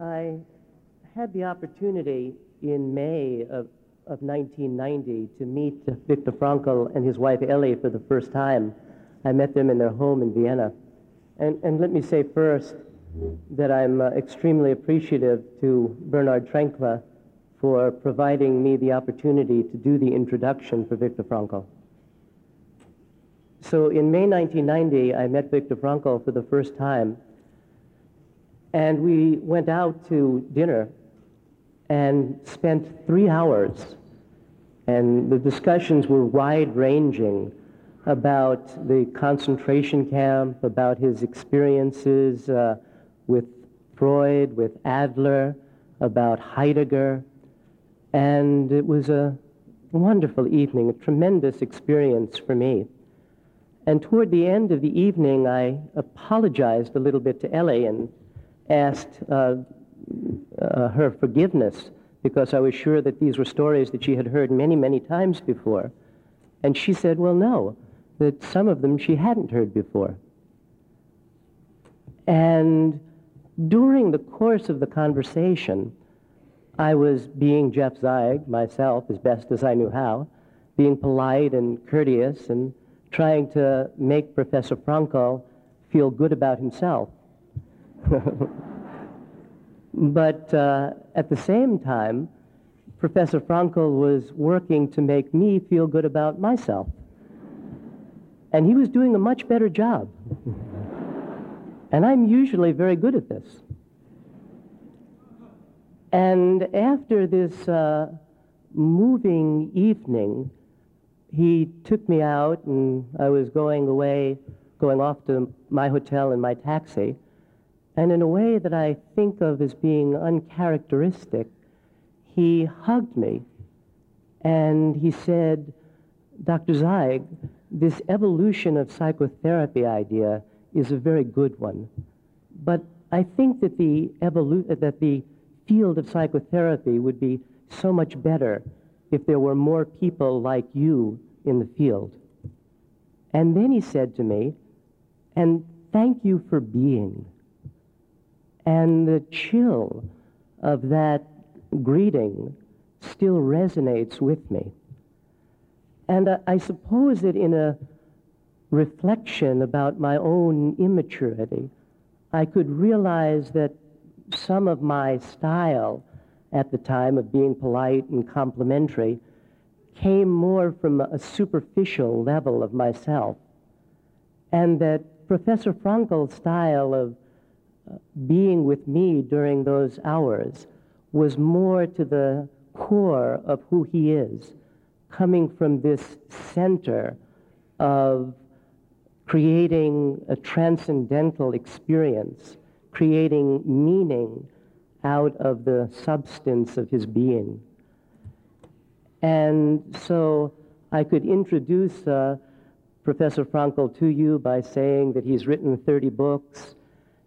I had the opportunity in May of, of 1990 to meet Viktor Frankl and his wife Ellie for the first time. I met them in their home in Vienna. And, and let me say first that I'm uh, extremely appreciative to Bernard Trenkla for providing me the opportunity to do the introduction for Viktor Frankl. So in May 1990, I met Viktor Frankl for the first time, and we went out to dinner and spent three hours. And the discussions were wide ranging about the concentration camp, about his experiences uh, with Freud, with Adler, about Heidegger. And it was a wonderful evening, a tremendous experience for me. And toward the end of the evening, I apologized a little bit to Ellie and asked uh, uh, her forgiveness because I was sure that these were stories that she had heard many, many times before. And she said, well, no, that some of them she hadn't heard before. And during the course of the conversation, I was being Jeff Zeig myself as best as I knew how, being polite and courteous and trying to make Professor Frankl feel good about himself. but uh, at the same time, Professor Frankel was working to make me feel good about myself. And he was doing a much better job. and I'm usually very good at this. And after this uh, moving evening, he took me out, and I was going away, going off to my hotel in my taxi. And in a way that I think of as being uncharacteristic, he hugged me and he said, Dr. Zeig, this evolution of psychotherapy idea is a very good one. But I think that the, evolu- that the field of psychotherapy would be so much better if there were more people like you in the field. And then he said to me, and thank you for being. And the chill of that greeting still resonates with me. And I, I suppose that in a reflection about my own immaturity, I could realize that some of my style at the time of being polite and complimentary came more from a superficial level of myself. And that Professor Frankel's style of being with me during those hours was more to the core of who he is, coming from this center of creating a transcendental experience, creating meaning out of the substance of his being. And so I could introduce uh, Professor Frankl to you by saying that he's written 30 books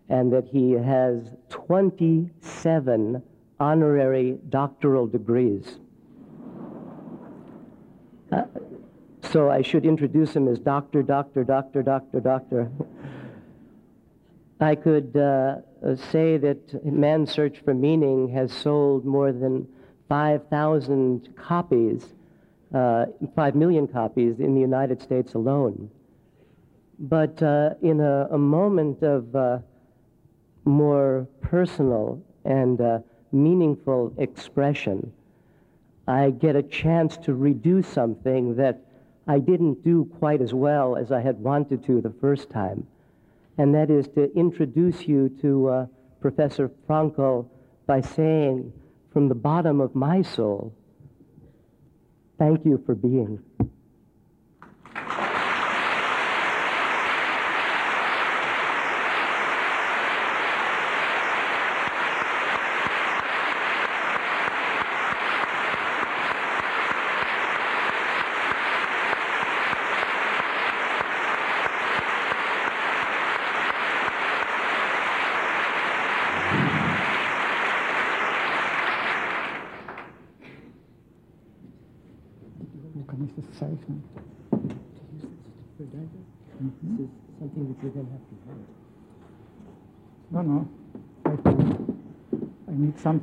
and that he has 27 honorary doctoral degrees. Uh, so I should introduce him as doctor, doctor, doctor, doctor, doctor. I could uh, say that Man's Search for Meaning has sold more than 5,000 copies, uh, 5 million copies in the United States alone. But uh, in a, a, moment of uh, more personal and uh, meaningful expression, I get a chance to redo something that I didn't do quite as well as I had wanted to the first time. And that is to introduce you to uh, Professor Frankl by saying, from the bottom of my soul, thank you for being.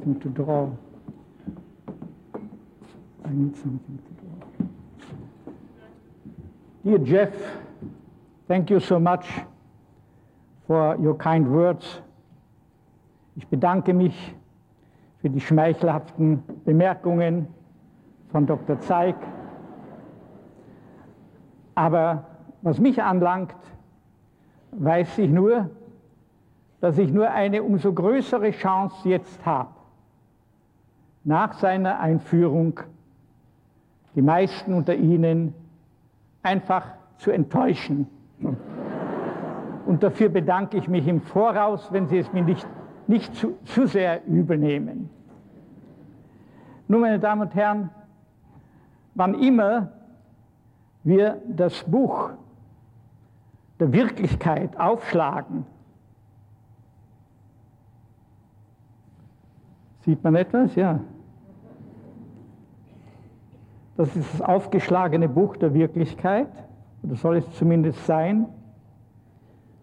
Something to draw. I need something to draw. Dear Jeff, thank you so much for your kind words. Ich bedanke mich für die schmeichelhaften Bemerkungen von Dr. Zeig. Aber was mich anlangt, weiß ich nur, dass ich nur eine umso größere Chance jetzt habe, nach seiner Einführung die meisten unter Ihnen einfach zu enttäuschen. Und dafür bedanke ich mich im Voraus, wenn Sie es mir nicht, nicht zu, zu sehr übel nehmen. Nun, meine Damen und Herren, wann immer wir das Buch der Wirklichkeit aufschlagen, sieht man etwas? Ja. Das ist das aufgeschlagene Buch der Wirklichkeit, oder soll es zumindest sein.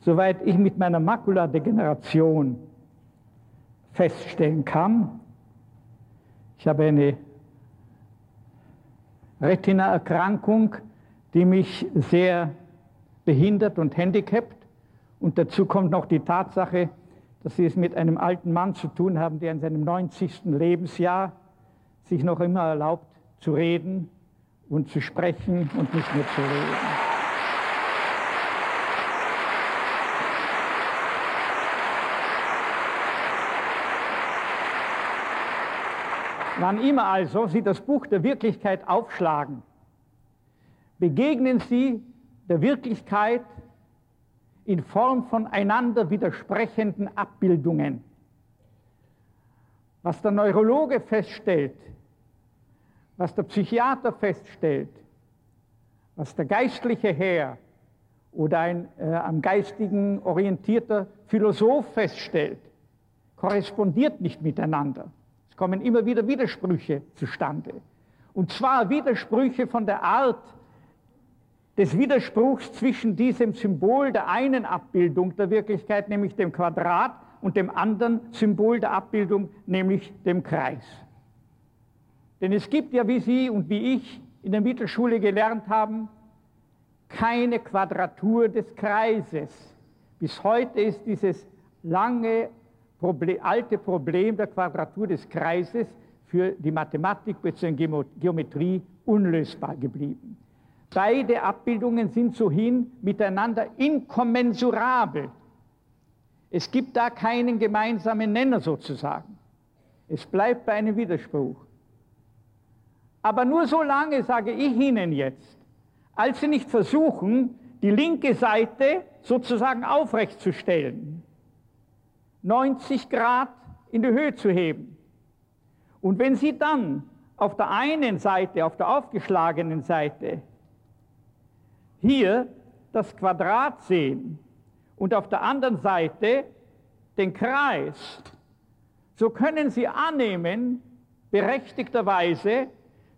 Soweit ich mit meiner Makuladegeneration feststellen kann, ich habe eine Retina-Erkrankung, die mich sehr behindert und handicapt. Und dazu kommt noch die Tatsache, dass Sie es mit einem alten Mann zu tun haben, der in seinem 90. Lebensjahr sich noch immer erlaubt zu reden und zu sprechen und nicht mehr zu reden. Wann immer also Sie das Buch der Wirklichkeit aufschlagen, begegnen Sie der Wirklichkeit in Form von einander widersprechenden Abbildungen. Was der Neurologe feststellt, was der Psychiater feststellt, was der geistliche Herr oder ein äh, am Geistigen orientierter Philosoph feststellt, korrespondiert nicht miteinander. Es kommen immer wieder Widersprüche zustande. Und zwar Widersprüche von der Art des Widerspruchs zwischen diesem Symbol der einen Abbildung der Wirklichkeit, nämlich dem Quadrat, und dem anderen Symbol der Abbildung, nämlich dem Kreis. Denn es gibt ja, wie Sie und wie ich in der Mittelschule gelernt haben, keine Quadratur des Kreises. Bis heute ist dieses lange Problem, alte Problem der Quadratur des Kreises für die Mathematik bzw. Geometrie unlösbar geblieben. Beide Abbildungen sind sohin miteinander inkommensurabel. Es gibt da keinen gemeinsamen Nenner sozusagen. Es bleibt bei einem Widerspruch. Aber nur so lange sage ich Ihnen jetzt, als Sie nicht versuchen, die linke Seite sozusagen aufrechtzustellen 90 Grad in die Höhe zu heben. Und wenn Sie dann auf der einen Seite, auf der aufgeschlagenen Seite, hier das Quadrat sehen und auf der anderen Seite den Kreis, so können Sie annehmen, berechtigterweise,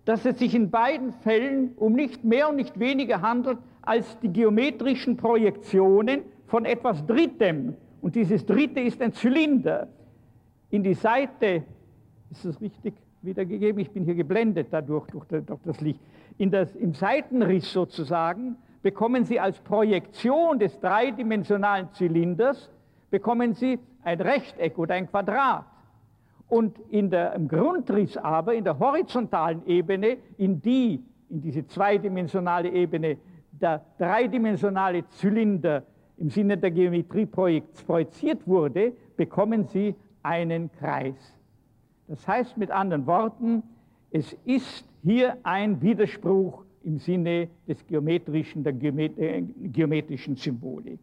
dass es sich in beiden Fällen um nicht mehr und nicht weniger handelt als die geometrischen Projektionen von etwas Drittem und dieses dritte ist ein Zylinder. In die Seite, ist das richtig wiedergegeben? Ich bin hier geblendet dadurch, durch, durch das Licht. In das, Im Seitenriss sozusagen bekommen Sie als Projektion des dreidimensionalen Zylinders, bekommen Sie ein Rechteck oder ein Quadrat. Und in der, im Grundriss aber, in der horizontalen Ebene, in die, in diese zweidimensionale Ebene, der dreidimensionale Zylinder im Sinne der Geometrie projiziert wurde, bekommen Sie einen Kreis. Das heißt mit anderen Worten, es ist hier ein Widerspruch im Sinne des geometrischen, der äh, geometrischen Symbolik.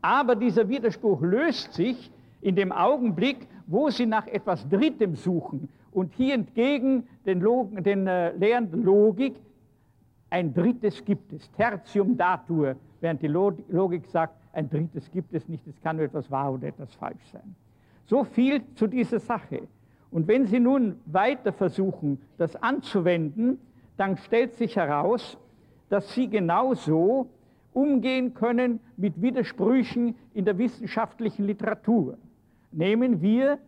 Aber dieser Widerspruch löst sich in dem Augenblick, wo Sie nach etwas Drittem suchen und hier entgegen den, Log den äh, Lehren Logik ein drittes gibt es, Tertium datur, während die Logik sagt, ein drittes gibt es nicht, es kann nur etwas wahr oder etwas falsch sein. So viel zu dieser Sache. Und wenn Sie nun weiter versuchen, das anzuwenden, dann stellt sich heraus, dass Sie genauso umgehen können mit Widersprüchen in der wissenschaftlichen Literatur. Nehmen wir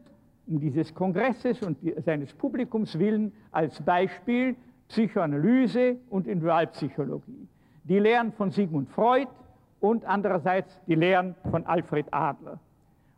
um dieses Kongresses und seines Publikums willen als Beispiel Psychoanalyse und Individualpsychologie. Die Lehren von Sigmund Freud und andererseits die Lehren von Alfred Adler.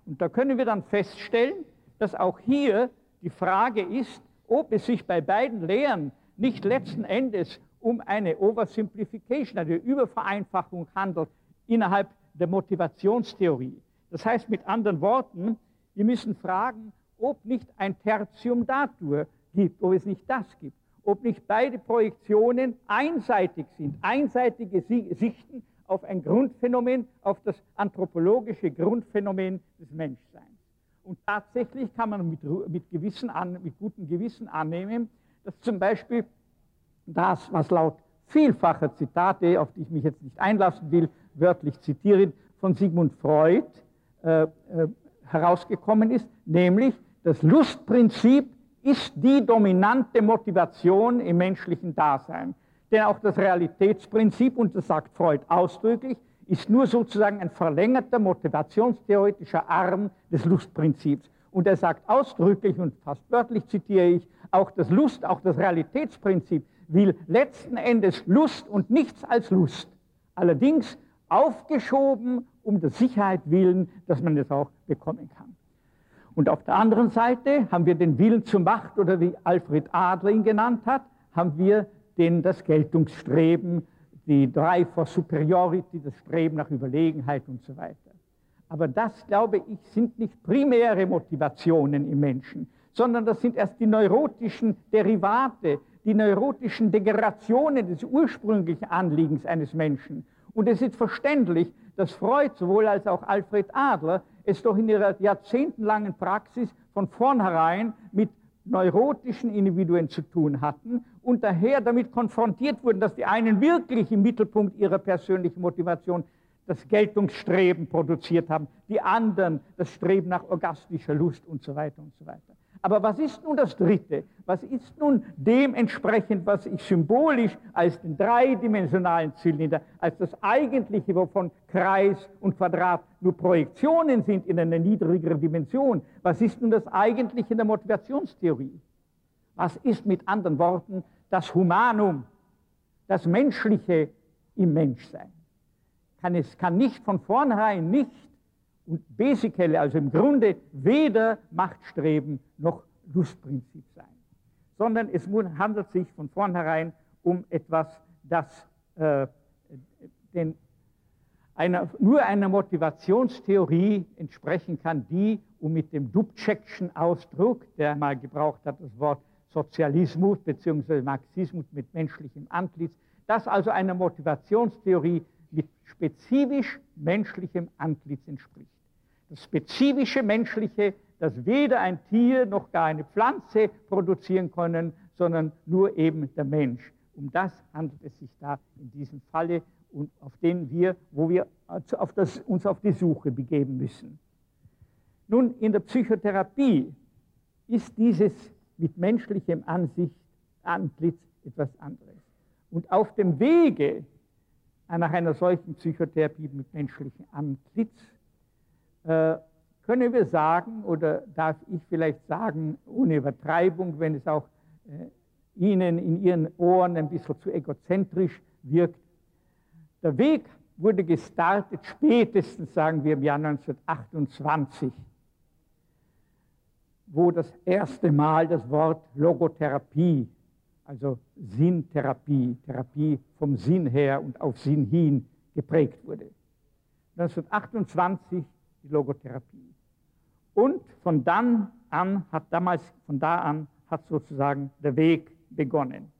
Und da können wir dann feststellen, dass auch hier die Frage ist, ob es sich bei beiden Lehren nicht letzten Endes um eine Oversimplification, eine Übervereinfachung handelt innerhalb der Motivationstheorie. Das heißt mit anderen Worten, wir müssen fragen, ob nicht ein Tertium datur gibt, ob es nicht das gibt, ob nicht beide Projektionen einseitig sind, einseitige Sichten auf ein Grundphänomen, auf das anthropologische Grundphänomen des Menschseins. Und tatsächlich kann man mit, mit, Gewissen mit gutem Gewissen annehmen, dass zum Beispiel das, was laut vielfacher Zitate, auf die ich mich jetzt nicht einlassen will, wörtlich zitieren, von Sigmund Freud äh, äh, herausgekommen ist, nämlich das Lustprinzip ist die dominante Motivation im menschlichen Dasein. Denn auch das Realitätsprinzip, und das sagt Freud ausdrücklich, ist nur sozusagen ein verlängerter motivationstheoretischer Arm des Lustprinzips. Und er sagt ausdrücklich, und fast wörtlich zitiere ich, auch das Lust, auch das Realitätsprinzip will letzten Endes Lust und nichts als Lust. Allerdings aufgeschoben um der Sicherheit willen, dass man es auch bekommen kann. Und auf der anderen Seite haben wir den Willen zur Macht oder wie Alfred Adler ihn genannt hat, haben wir den, das Geltungsstreben, die Drive for Superiority, das Streben nach Überlegenheit und so weiter. Aber das, glaube ich, sind nicht primäre Motivationen im Menschen, sondern das sind erst die neurotischen Derivate, die neurotischen Degenerationen des ursprünglichen Anliegens eines Menschen. Und es ist verständlich, dass Freud sowohl als auch Alfred Adler es doch in ihrer jahrzehntelangen Praxis von vornherein mit neurotischen Individuen zu tun hatten und daher damit konfrontiert wurden, dass die einen wirklich im Mittelpunkt ihrer persönlichen Motivation das Geltungsstreben produziert haben, die anderen das Streben nach orgastischer Lust und so weiter und so weiter. Aber was ist nun das Dritte? Was ist nun dementsprechend, was ich symbolisch als den dreidimensionalen Zylinder, als das Eigentliche, wovon Kreis und Quadrat nur Projektionen sind in einer niedrigeren Dimension? Was ist nun das Eigentliche in der Motivationstheorie? Was ist mit anderen Worten das Humanum, das Menschliche im Menschsein? Kann es kann nicht von vornherein nicht und basically, also im Grunde weder Machtstreben noch Lustprinzip sein, sondern es handelt sich von vornherein um etwas, das äh, den, einer, nur einer Motivationstheorie entsprechen kann, die, um mit dem Dubčekschen Ausdruck, der mal gebraucht hat, das Wort Sozialismus bzw. Marxismus mit menschlichem Antlitz, das also einer Motivationstheorie mit spezifisch menschlichem Antlitz entspricht das spezifische Menschliche, das weder ein Tier noch gar eine Pflanze produzieren können, sondern nur eben der Mensch. Um das handelt es sich da in diesem Falle und auf den wir, wo wir auf das, uns auf die Suche begeben müssen. Nun, in der Psychotherapie ist dieses mit menschlichem Ansicht, Antlitz etwas anderes. Und auf dem Wege nach einer solchen Psychotherapie mit menschlichem Antlitz können wir sagen, oder darf ich vielleicht sagen, ohne Übertreibung, wenn es auch äh, Ihnen in Ihren Ohren ein bisschen zu egozentrisch wirkt, der Weg wurde gestartet spätestens, sagen wir, im Jahr 1928, wo das erste Mal das Wort Logotherapie, also Sinntherapie, Therapie vom Sinn her und auf Sinn hin geprägt wurde. 1928 die Logotherapie. Und von dann an hat damals, von da an hat sozusagen der Weg begonnen.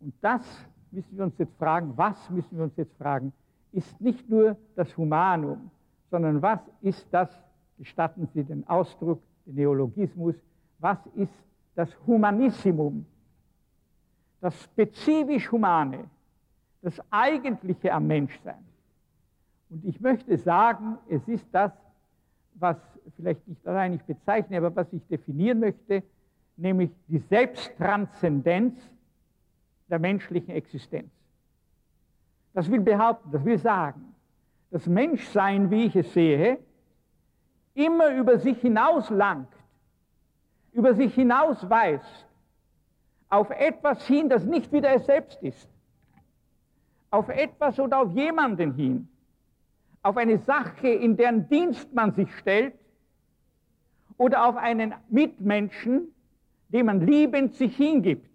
Und das müssen wir uns jetzt fragen, was müssen wir uns jetzt fragen, ist nicht nur das Humanum, sondern was ist das, gestatten Sie den Ausdruck, den Neologismus, was ist das Humanissimum, das spezifisch Humane, das Eigentliche am Menschsein. Und ich möchte sagen, es ist das, was vielleicht nicht allein ich bezeichne, aber was ich definieren möchte, nämlich die Selbsttranszendenz der menschlichen Existenz. Das will behaupten, das will sagen, das Menschsein, wie ich es sehe, immer über sich hinaus langt über sich hinaus weist, auf etwas hin, das nicht wieder es selbst ist, auf etwas oder auf jemanden hin, auf eine Sache, in deren Dienst man sich stellt, oder auf einen Mitmenschen, dem man liebend sich hingibt.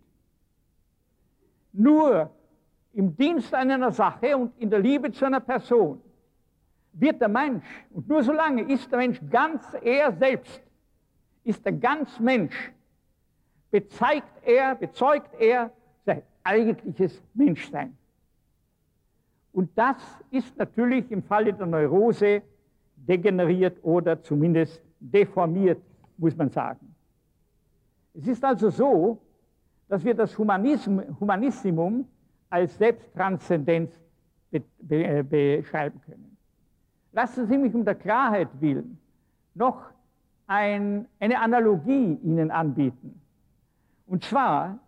Nur im Dienst einer Sache und in der Liebe zu einer Person wird der Mensch, und nur solange ist der Mensch ganz er selbst, ist er ganz Mensch, bezeigt er, bezeugt er sein eigentliches Menschsein. Und das ist natürlich im Falle der Neurose degeneriert oder zumindest deformiert, muss man sagen. Es ist also so, dass wir das Humanism, Humanissimum als Selbsttranszendenz be, be, äh, beschreiben können. Lassen Sie mich um der Klarheit willen noch ein, eine Analogie Ihnen anbieten. Und zwar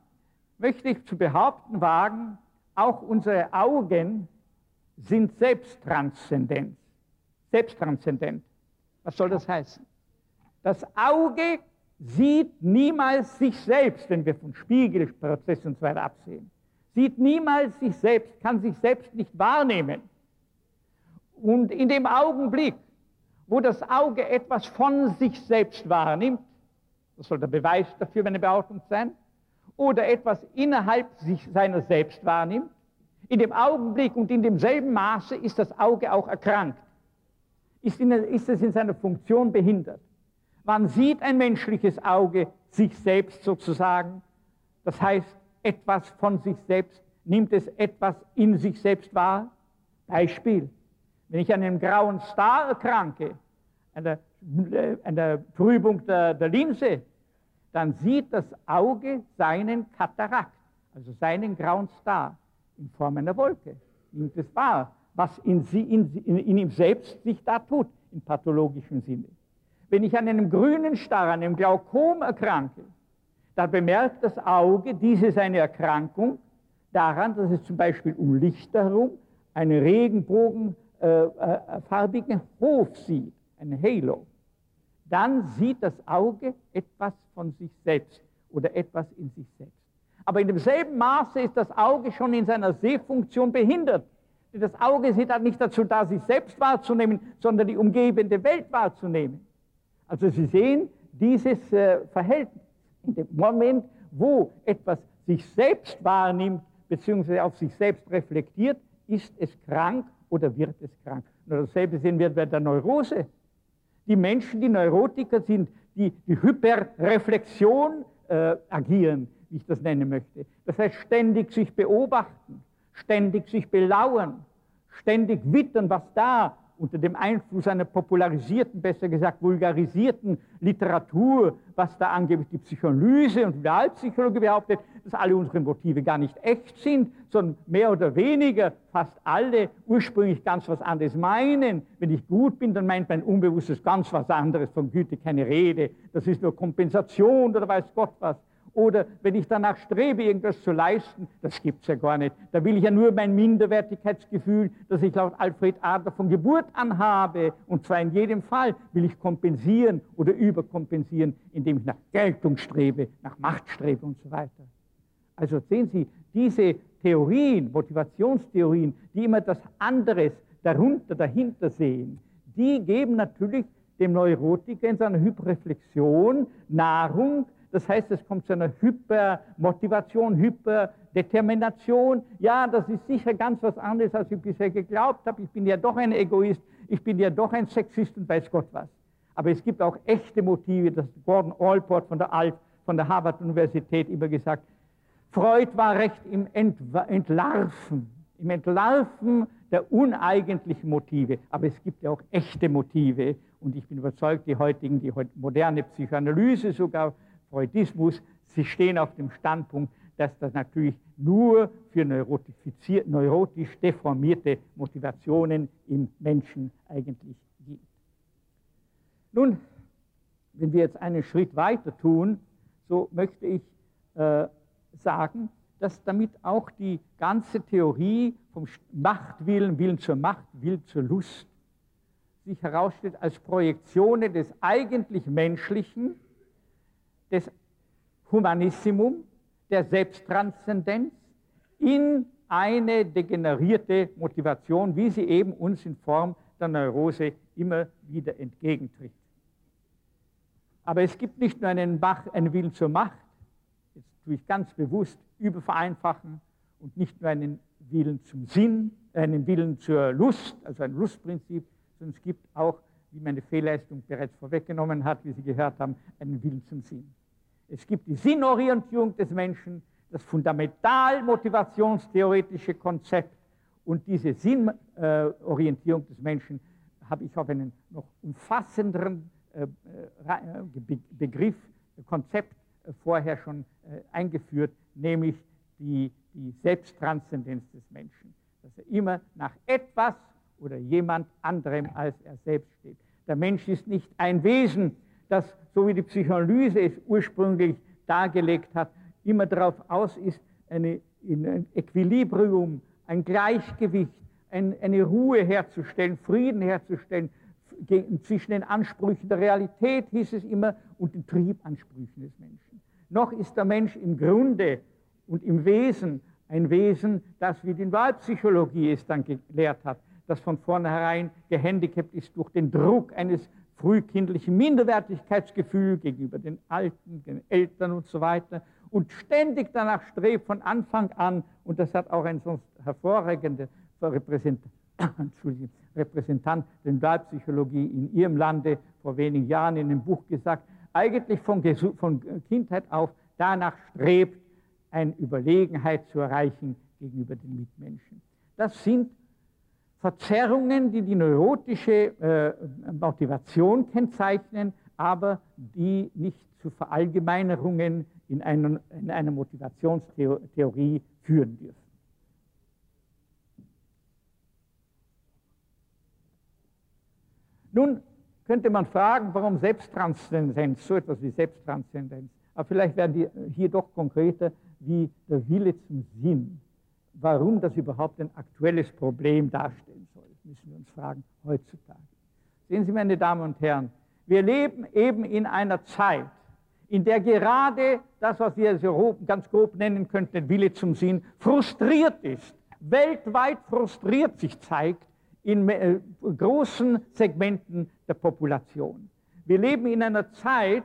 möchte ich zu behaupten wagen, auch unsere Augen sind selbsttranszendent. Selbsttranszendent. Was soll das heißen? Das Auge sieht niemals sich selbst, wenn wir von Spiegelprozess und so weiter absehen. Sieht niemals sich selbst, kann sich selbst nicht wahrnehmen. Und in dem Augenblick, wo das Auge etwas von sich selbst wahrnimmt, das soll der Beweis dafür meine Behauptung sein, oder etwas innerhalb sich seiner selbst wahrnimmt, in dem Augenblick und in demselben Maße ist das Auge auch erkrankt, ist, in, ist es in seiner Funktion behindert. Wann sieht ein menschliches Auge sich selbst sozusagen? Das heißt, etwas von sich selbst, nimmt es etwas in sich selbst wahr? Beispiel, wenn ich an einem grauen Star erkranke, an der, äh, an der Trübung der, der Linse, dann sieht das Auge seinen Katarakt, also seinen grauen Star in Form einer Wolke. Nimmt es wahr, was in, sie, in, in, in ihm selbst sich da tut, im pathologischen Sinne. Wenn ich an einem grünen Star, an einem Glaukom erkranke, dann bemerkt das Auge, diese ist eine Erkrankung, daran, dass es zum Beispiel um Licht herum einen regenbogenfarbigen äh, äh, Hof sieht, ein Halo. Dann sieht das Auge etwas von sich selbst oder etwas in sich selbst. Aber in demselben Maße ist das Auge schon in seiner Sehfunktion behindert. Das Auge ist nicht dazu da, sich selbst wahrzunehmen, sondern die umgebende Welt wahrzunehmen. Also Sie sehen dieses äh, Verhältnis. In dem Moment, wo etwas sich selbst wahrnimmt, beziehungsweise auf sich selbst reflektiert, ist es krank oder wird es krank. Und dasselbe sehen wir bei der Neurose. Die Menschen, die Neurotiker sind, die die Hyperreflexion äh, agieren, wie ich das nennen möchte. Das heißt, ständig sich beobachten, ständig sich belauern, ständig wittern, was da unter dem Einfluss einer popularisierten, besser gesagt vulgarisierten Literatur, was da angeblich die Psychoanalyse und Realpsychologie behauptet, dass alle unsere Motive gar nicht echt sind, sondern mehr oder weniger fast alle ursprünglich ganz was anderes meinen. Wenn ich gut bin, dann meint mein Unbewusstes ganz was anderes, von Güte keine Rede, das ist nur Kompensation oder weiß Gott was. Oder wenn ich danach strebe, irgendwas zu leisten, das gibt es ja gar nicht. Da will ich ja nur mein Minderwertigkeitsgefühl, das ich laut Alfred Adler von Geburt an habe, und zwar in jedem Fall, will ich kompensieren oder überkompensieren, indem ich nach Geltung strebe, nach Macht strebe und so weiter. Also sehen Sie, diese Theorien, Motivationstheorien, die immer das anderes darunter, dahinter sehen, die geben natürlich dem Neurotiker in seiner Hyperreflexion Nahrung, das heißt, es kommt zu einer Hypermotivation, Hyperdetermination. Ja, das ist sicher ganz was anderes, als ich bisher geglaubt habe. Ich bin ja doch ein Egoist, ich bin ja doch ein Sexist und weiß Gott was. Aber es gibt auch echte Motive, das Gordon Allport von der, Alt, von der Harvard-Universität immer gesagt. Freud war recht im Entlarven, im Entlarven der uneigentlichen Motive. Aber es gibt ja auch echte Motive. Und ich bin überzeugt, die heutigen, die moderne Psychoanalyse sogar Freudismus, sie stehen auf dem Standpunkt, dass das natürlich nur für neurotisch deformierte Motivationen im Menschen eigentlich gilt. Nun, wenn wir jetzt einen Schritt weiter tun, so möchte ich äh, sagen, dass damit auch die ganze Theorie vom Machtwillen, Willen zur Macht, Willen zur Lust sich herausstellt als Projektionen des eigentlich Menschlichen des Humanissimum, der Selbsttranszendenz in eine degenerierte Motivation, wie sie eben uns in Form der Neurose immer wieder entgegentritt. Aber es gibt nicht nur einen, Bach, einen Willen zur Macht, jetzt tue ich ganz bewusst übervereinfachen, und nicht nur einen Willen zum Sinn, einen Willen zur Lust, also ein Lustprinzip, sondern es gibt auch, wie meine Fehlleistung bereits vorweggenommen hat, wie Sie gehört haben, einen Willen zum Sinn. Es gibt die Sinnorientierung des Menschen, das fundamental motivationstheoretische Konzept und diese Sinnorientierung des Menschen habe ich auf einen noch umfassenderen äh, äh, Begriff, Konzept äh, vorher schon eingeführt, nämlich die, die Selbsttranszendenz des Menschen, dass er immer nach etwas oder jemand anderem als er selbst steht. Der Mensch ist nicht ein Wesen, das, so wie die Psychoanalyse es ursprünglich dargelegt hat, immer darauf aus ist, eine, ein Equilibrium, ein Gleichgewicht, ein, eine Ruhe herzustellen, Frieden herzustellen zwischen den Ansprüchen der Realität, hieß es immer, und den Triebansprüchen des Menschen. Noch ist der Mensch im Grunde und im Wesen ein Wesen, das, wie die Wahlpsychologie es dann gelehrt hat, das von vornherein gehandicapt ist durch den Druck eines frühkindlichen Minderwertigkeitsgefühls gegenüber den Alten, den Eltern und so weiter und ständig danach strebt von Anfang an, und das hat auch ein sonst hervorragender Repräsentant, der Wahlpsychologie in ihrem Lande vor wenigen Jahren in einem Buch gesagt, eigentlich von, von Kindheit auf danach strebt, eine Überlegenheit zu erreichen gegenüber den Mitmenschen. Das sind Verzerrungen, die die neurotische äh, Motivation kennzeichnen, aber die nicht zu Verallgemeinerungen in, einen, in einer Motivationstheorie führen dürfen. Nun könnte man fragen, warum Selbsttranszendenz, so etwas wie Selbsttranszendenz. Aber vielleicht werden die hier doch konkreter, wie der Wille zum Sinn. Warum das überhaupt ein aktuelles Problem darstellen soll, müssen wir uns fragen heutzutage. Sehen Sie, meine Damen und Herren, wir leben eben in einer Zeit, in der gerade das, was wir ganz grob nennen könnten, den Wille zum Sinn, frustriert ist, weltweit frustriert sich zeigt in äh, großen Segmenten der Population. Wir leben in einer Zeit,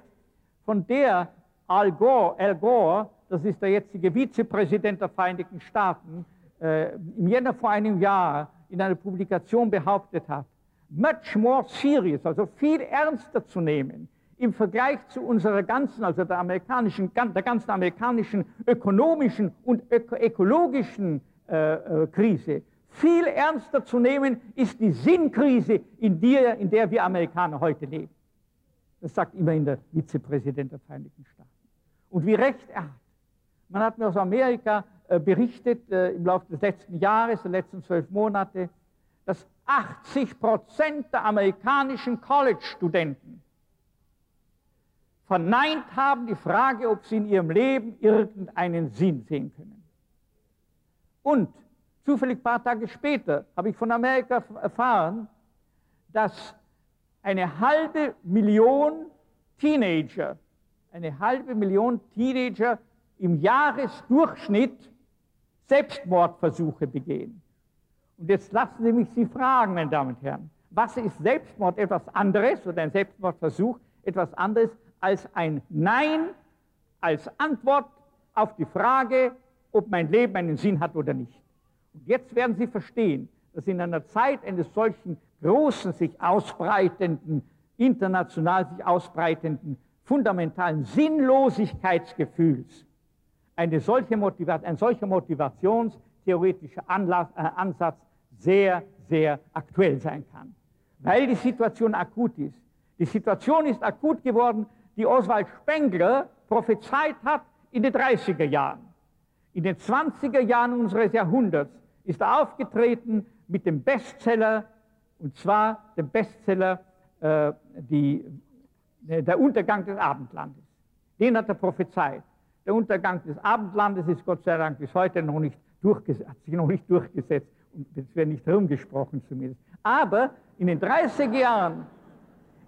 von der Al Gore, Al Gore das ist der jetzige Vizepräsident der Vereinigten Staaten, äh, im Jänner vor einem Jahr in einer Publikation behauptet hat, much more serious, also viel ernster zu nehmen, im Vergleich zu unserer ganzen, also der, amerikanischen, der ganzen amerikanischen ökonomischen und öko ökologischen äh, äh, Krise, viel ernster zu nehmen ist die Sinnkrise, in der, in der wir Amerikaner heute leben. Das sagt immerhin der Vizepräsident der Vereinigten Staaten. Und wie recht er hat. Man hat mir aus Amerika äh, berichtet äh, im Laufe des letzten Jahres, der letzten zwölf Monate, dass 80 Prozent der amerikanischen College-Studenten verneint haben die Frage, ob sie in ihrem Leben irgendeinen Sinn sehen können. Und zufällig ein paar Tage später habe ich von Amerika erfahren, dass eine halbe Million Teenager, eine halbe Million Teenager im Jahresdurchschnitt Selbstmordversuche begehen. Und jetzt lassen Sie mich Sie fragen, meine Damen und Herren, was ist Selbstmord etwas anderes oder ein Selbstmordversuch etwas anderes als ein Nein als Antwort auf die Frage, ob mein Leben einen Sinn hat oder nicht. Und jetzt werden Sie verstehen, dass in einer Zeit eines solchen großen, sich ausbreitenden, international sich ausbreitenden, fundamentalen Sinnlosigkeitsgefühls eine solche ein solcher motivationstheoretischer Anlass, äh, Ansatz sehr, sehr aktuell sein kann, weil die Situation akut ist. Die Situation ist akut geworden, die Oswald Spengler prophezeit hat in den 30er Jahren. In den 20er Jahren unseres Jahrhunderts ist er aufgetreten mit dem Bestseller, und zwar dem Bestseller äh, die, äh, Der Untergang des Abendlandes. Den hat er prophezeit. Der Untergang des Abendlandes ist Gott sei Dank bis heute noch nicht durchgesetzt, hat sich noch nicht durchgesetzt und es wird nicht herumgesprochen zumindest. Aber in den 30er Jahren,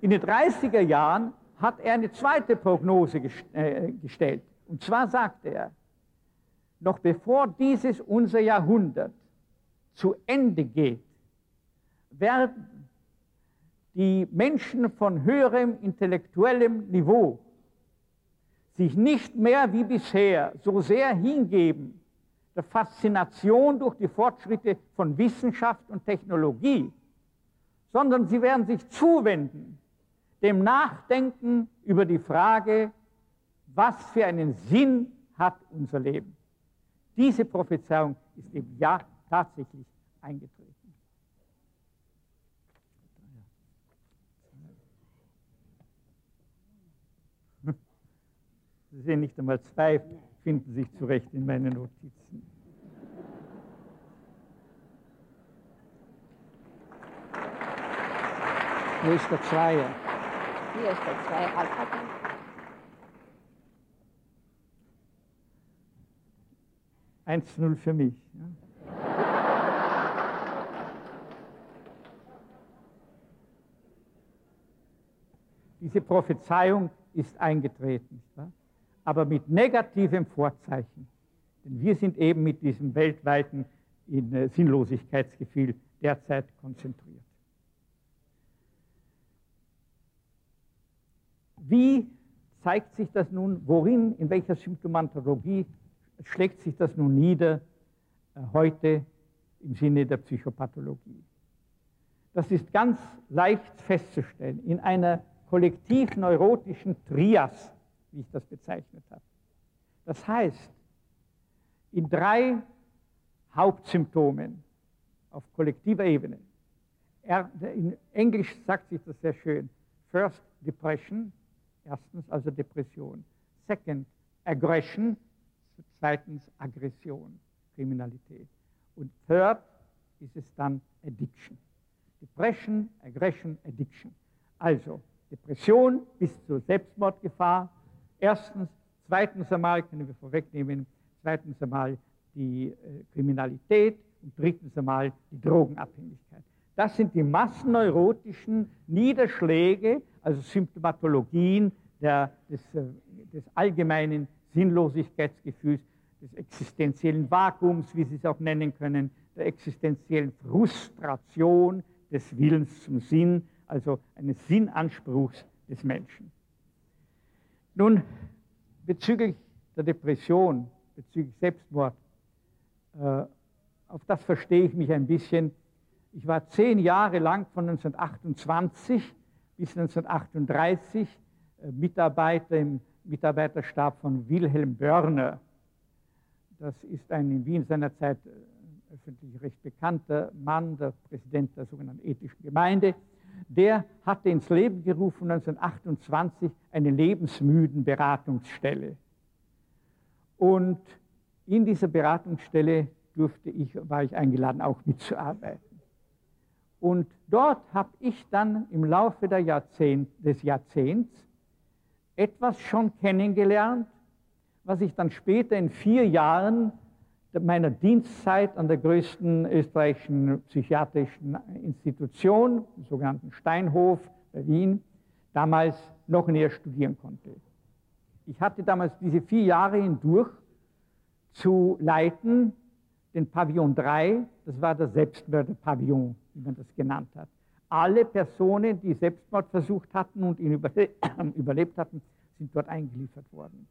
in den 30er Jahren hat er eine zweite Prognose äh, gestellt. Und zwar sagte er, noch bevor dieses unser Jahrhundert zu Ende geht, werden die Menschen von höherem intellektuellem Niveau sich nicht mehr wie bisher so sehr hingeben der Faszination durch die Fortschritte von Wissenschaft und Technologie, sondern sie werden sich zuwenden dem Nachdenken über die Frage, was für einen Sinn hat unser Leben. Diese Prophezeiung ist im Jahr tatsächlich eingetreten. Sie sehen nicht einmal zwei, finden sich zurecht in meinen Notizen. Wo ist der Zweier? Hier ist der Zweier Alpha. 1-0 für mich. Ja. Diese Prophezeiung ist eingetreten, aber mit negativem Vorzeichen. Denn wir sind eben mit diesem weltweiten äh, Sinnlosigkeitsgefühl derzeit konzentriert. Wie zeigt sich das nun, worin, in welcher Symptomatologie schlägt sich das nun nieder äh, heute im Sinne der Psychopathologie? Das ist ganz leicht festzustellen in einer kollektiv-neurotischen Trias, wie ich das bezeichnet habe. Das heißt, in drei Hauptsymptomen auf kollektiver Ebene. in Englisch sagt sich das sehr schön. First Depression, erstens also Depression. Second Aggression, zweitens Aggression, Kriminalität. Und third ist es dann Addiction. Depression, Aggression, Addiction. Also Depression bis zur Selbstmordgefahr. Erstens, zweitens einmal können wir vorwegnehmen, zweitens einmal die äh, Kriminalität und drittens einmal die Drogenabhängigkeit. Das sind die massenneurotischen Niederschläge, also Symptomatologien der, des, äh, des allgemeinen Sinnlosigkeitsgefühls, des existenziellen Vakuums, wie Sie es auch nennen können, der existenziellen Frustration des Willens zum Sinn, also eines Sinnanspruchs des Menschen. Nun, bezüglich der Depression, bezüglich Selbstmord, äh, auf das verstehe ich mich ein bisschen. Ich war zehn Jahre lang von 1928 bis 1938 äh, Mitarbeiter im Mitarbeiterstab von Wilhelm Börner. Das ist ein in Wien seinerzeit äh, öffentlich recht bekannter Mann, der Präsident der sogenannten ethischen Gemeinde. Der hatte ins Leben gerufen 1928 eine lebensmüden Beratungsstelle. Und in dieser Beratungsstelle durfte ich, war ich eingeladen, auch mitzuarbeiten. Und dort habe ich dann im Laufe Jahrzehnt, des Jahrzehnts etwas schon kennengelernt, was ich dann später in vier Jahren meiner Dienstzeit an der größten österreichischen psychiatrischen Institution, dem sogenannten Steinhof bei Wien, damals noch näher studieren konnte. Ich hatte damals diese vier Jahre hindurch zu leiten den Pavillon 3, das war der Selbstmörderpavillon, wie man das genannt hat. Alle Personen, die Selbstmord versucht hatten und ihn überlebt hatten, sind dort eingeliefert worden.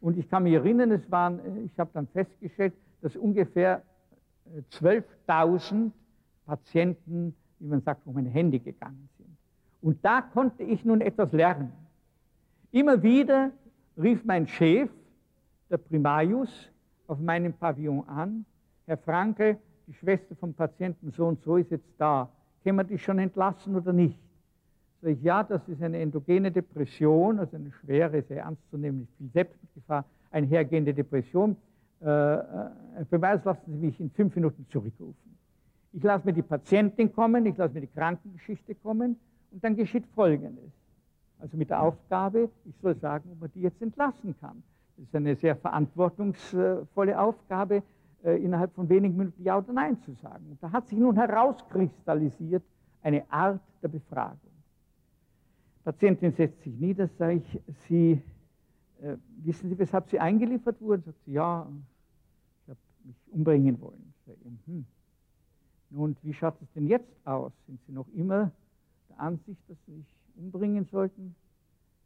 Und ich kann mich erinnern, es waren, ich habe dann festgestellt, dass ungefähr 12.000 äh, Patienten, wie man sagt, um meine Hände gegangen sind. Und da konnte ich nun etwas lernen. Immer wieder rief mein Chef, der Primarius, auf meinem Pavillon an, Herr Franke, die Schwester vom Patienten so und so ist jetzt da. Können wir die schon entlassen oder nicht? Sag ich, ja, das ist eine endogene Depression, also eine schwere, sehr ernstzunehmende, viel Selbstgefahr einhergehende Depression. Äh, äh, Herr Beweis, lassen Sie mich in fünf Minuten zurückrufen. Ich lasse mir die Patientin kommen, ich lasse mir die Krankengeschichte kommen und dann geschieht Folgendes. Also mit der Aufgabe, ich soll sagen, ob man die jetzt entlassen kann. Das ist eine sehr verantwortungsvolle Aufgabe, äh, innerhalb von wenigen Minuten Ja oder Nein zu sagen. Und da hat sich nun herauskristallisiert eine Art der Befragung. Patientin setzt sich nieder, sage ich, Sie, äh, wissen Sie, weshalb Sie eingeliefert wurden? Sagt sie, ja, mich umbringen wollen. Hm. Nun, wie schaut es denn jetzt aus? Sind Sie noch immer der Ansicht, dass Sie sich umbringen sollten?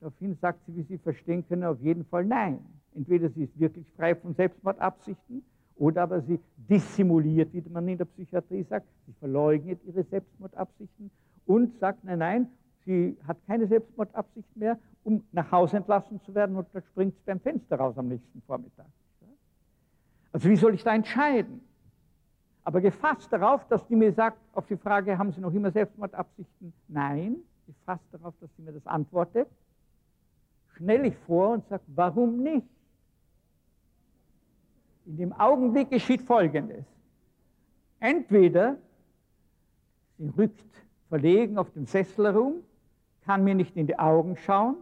Daraufhin sagt sie, wie Sie verstehen können, auf jeden Fall nein. Entweder sie ist wirklich frei von Selbstmordabsichten oder aber sie dissimuliert, wie man in der Psychiatrie sagt, sie verleugnet ihre Selbstmordabsichten und sagt, nein, nein, sie hat keine Selbstmordabsicht mehr, um nach Hause entlassen zu werden und dann springt sie beim Fenster raus am nächsten Vormittag. Also wie soll ich da entscheiden? Aber gefasst darauf, dass die mir sagt, auf die Frage, haben Sie noch immer Selbstmordabsichten? Nein. Gefasst darauf, dass sie mir das antwortet, schnell ich vor und sage, warum nicht? In dem Augenblick geschieht Folgendes. Entweder sie rückt verlegen auf dem Sessel herum, kann mir nicht in die Augen schauen,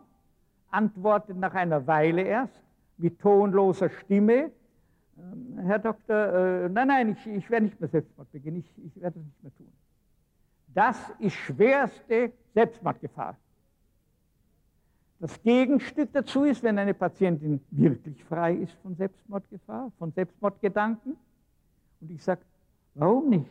antwortet nach einer Weile erst mit tonloser Stimme, Herr Doktor, äh, nein, nein, ich, ich werde nicht mehr Selbstmord begehen, ich, ich werde das nicht mehr tun. Das ist schwerste Selbstmordgefahr. Das Gegenstück dazu ist, wenn eine Patientin wirklich frei ist von Selbstmordgefahr, von Selbstmordgedanken. Und ich sage, warum nicht?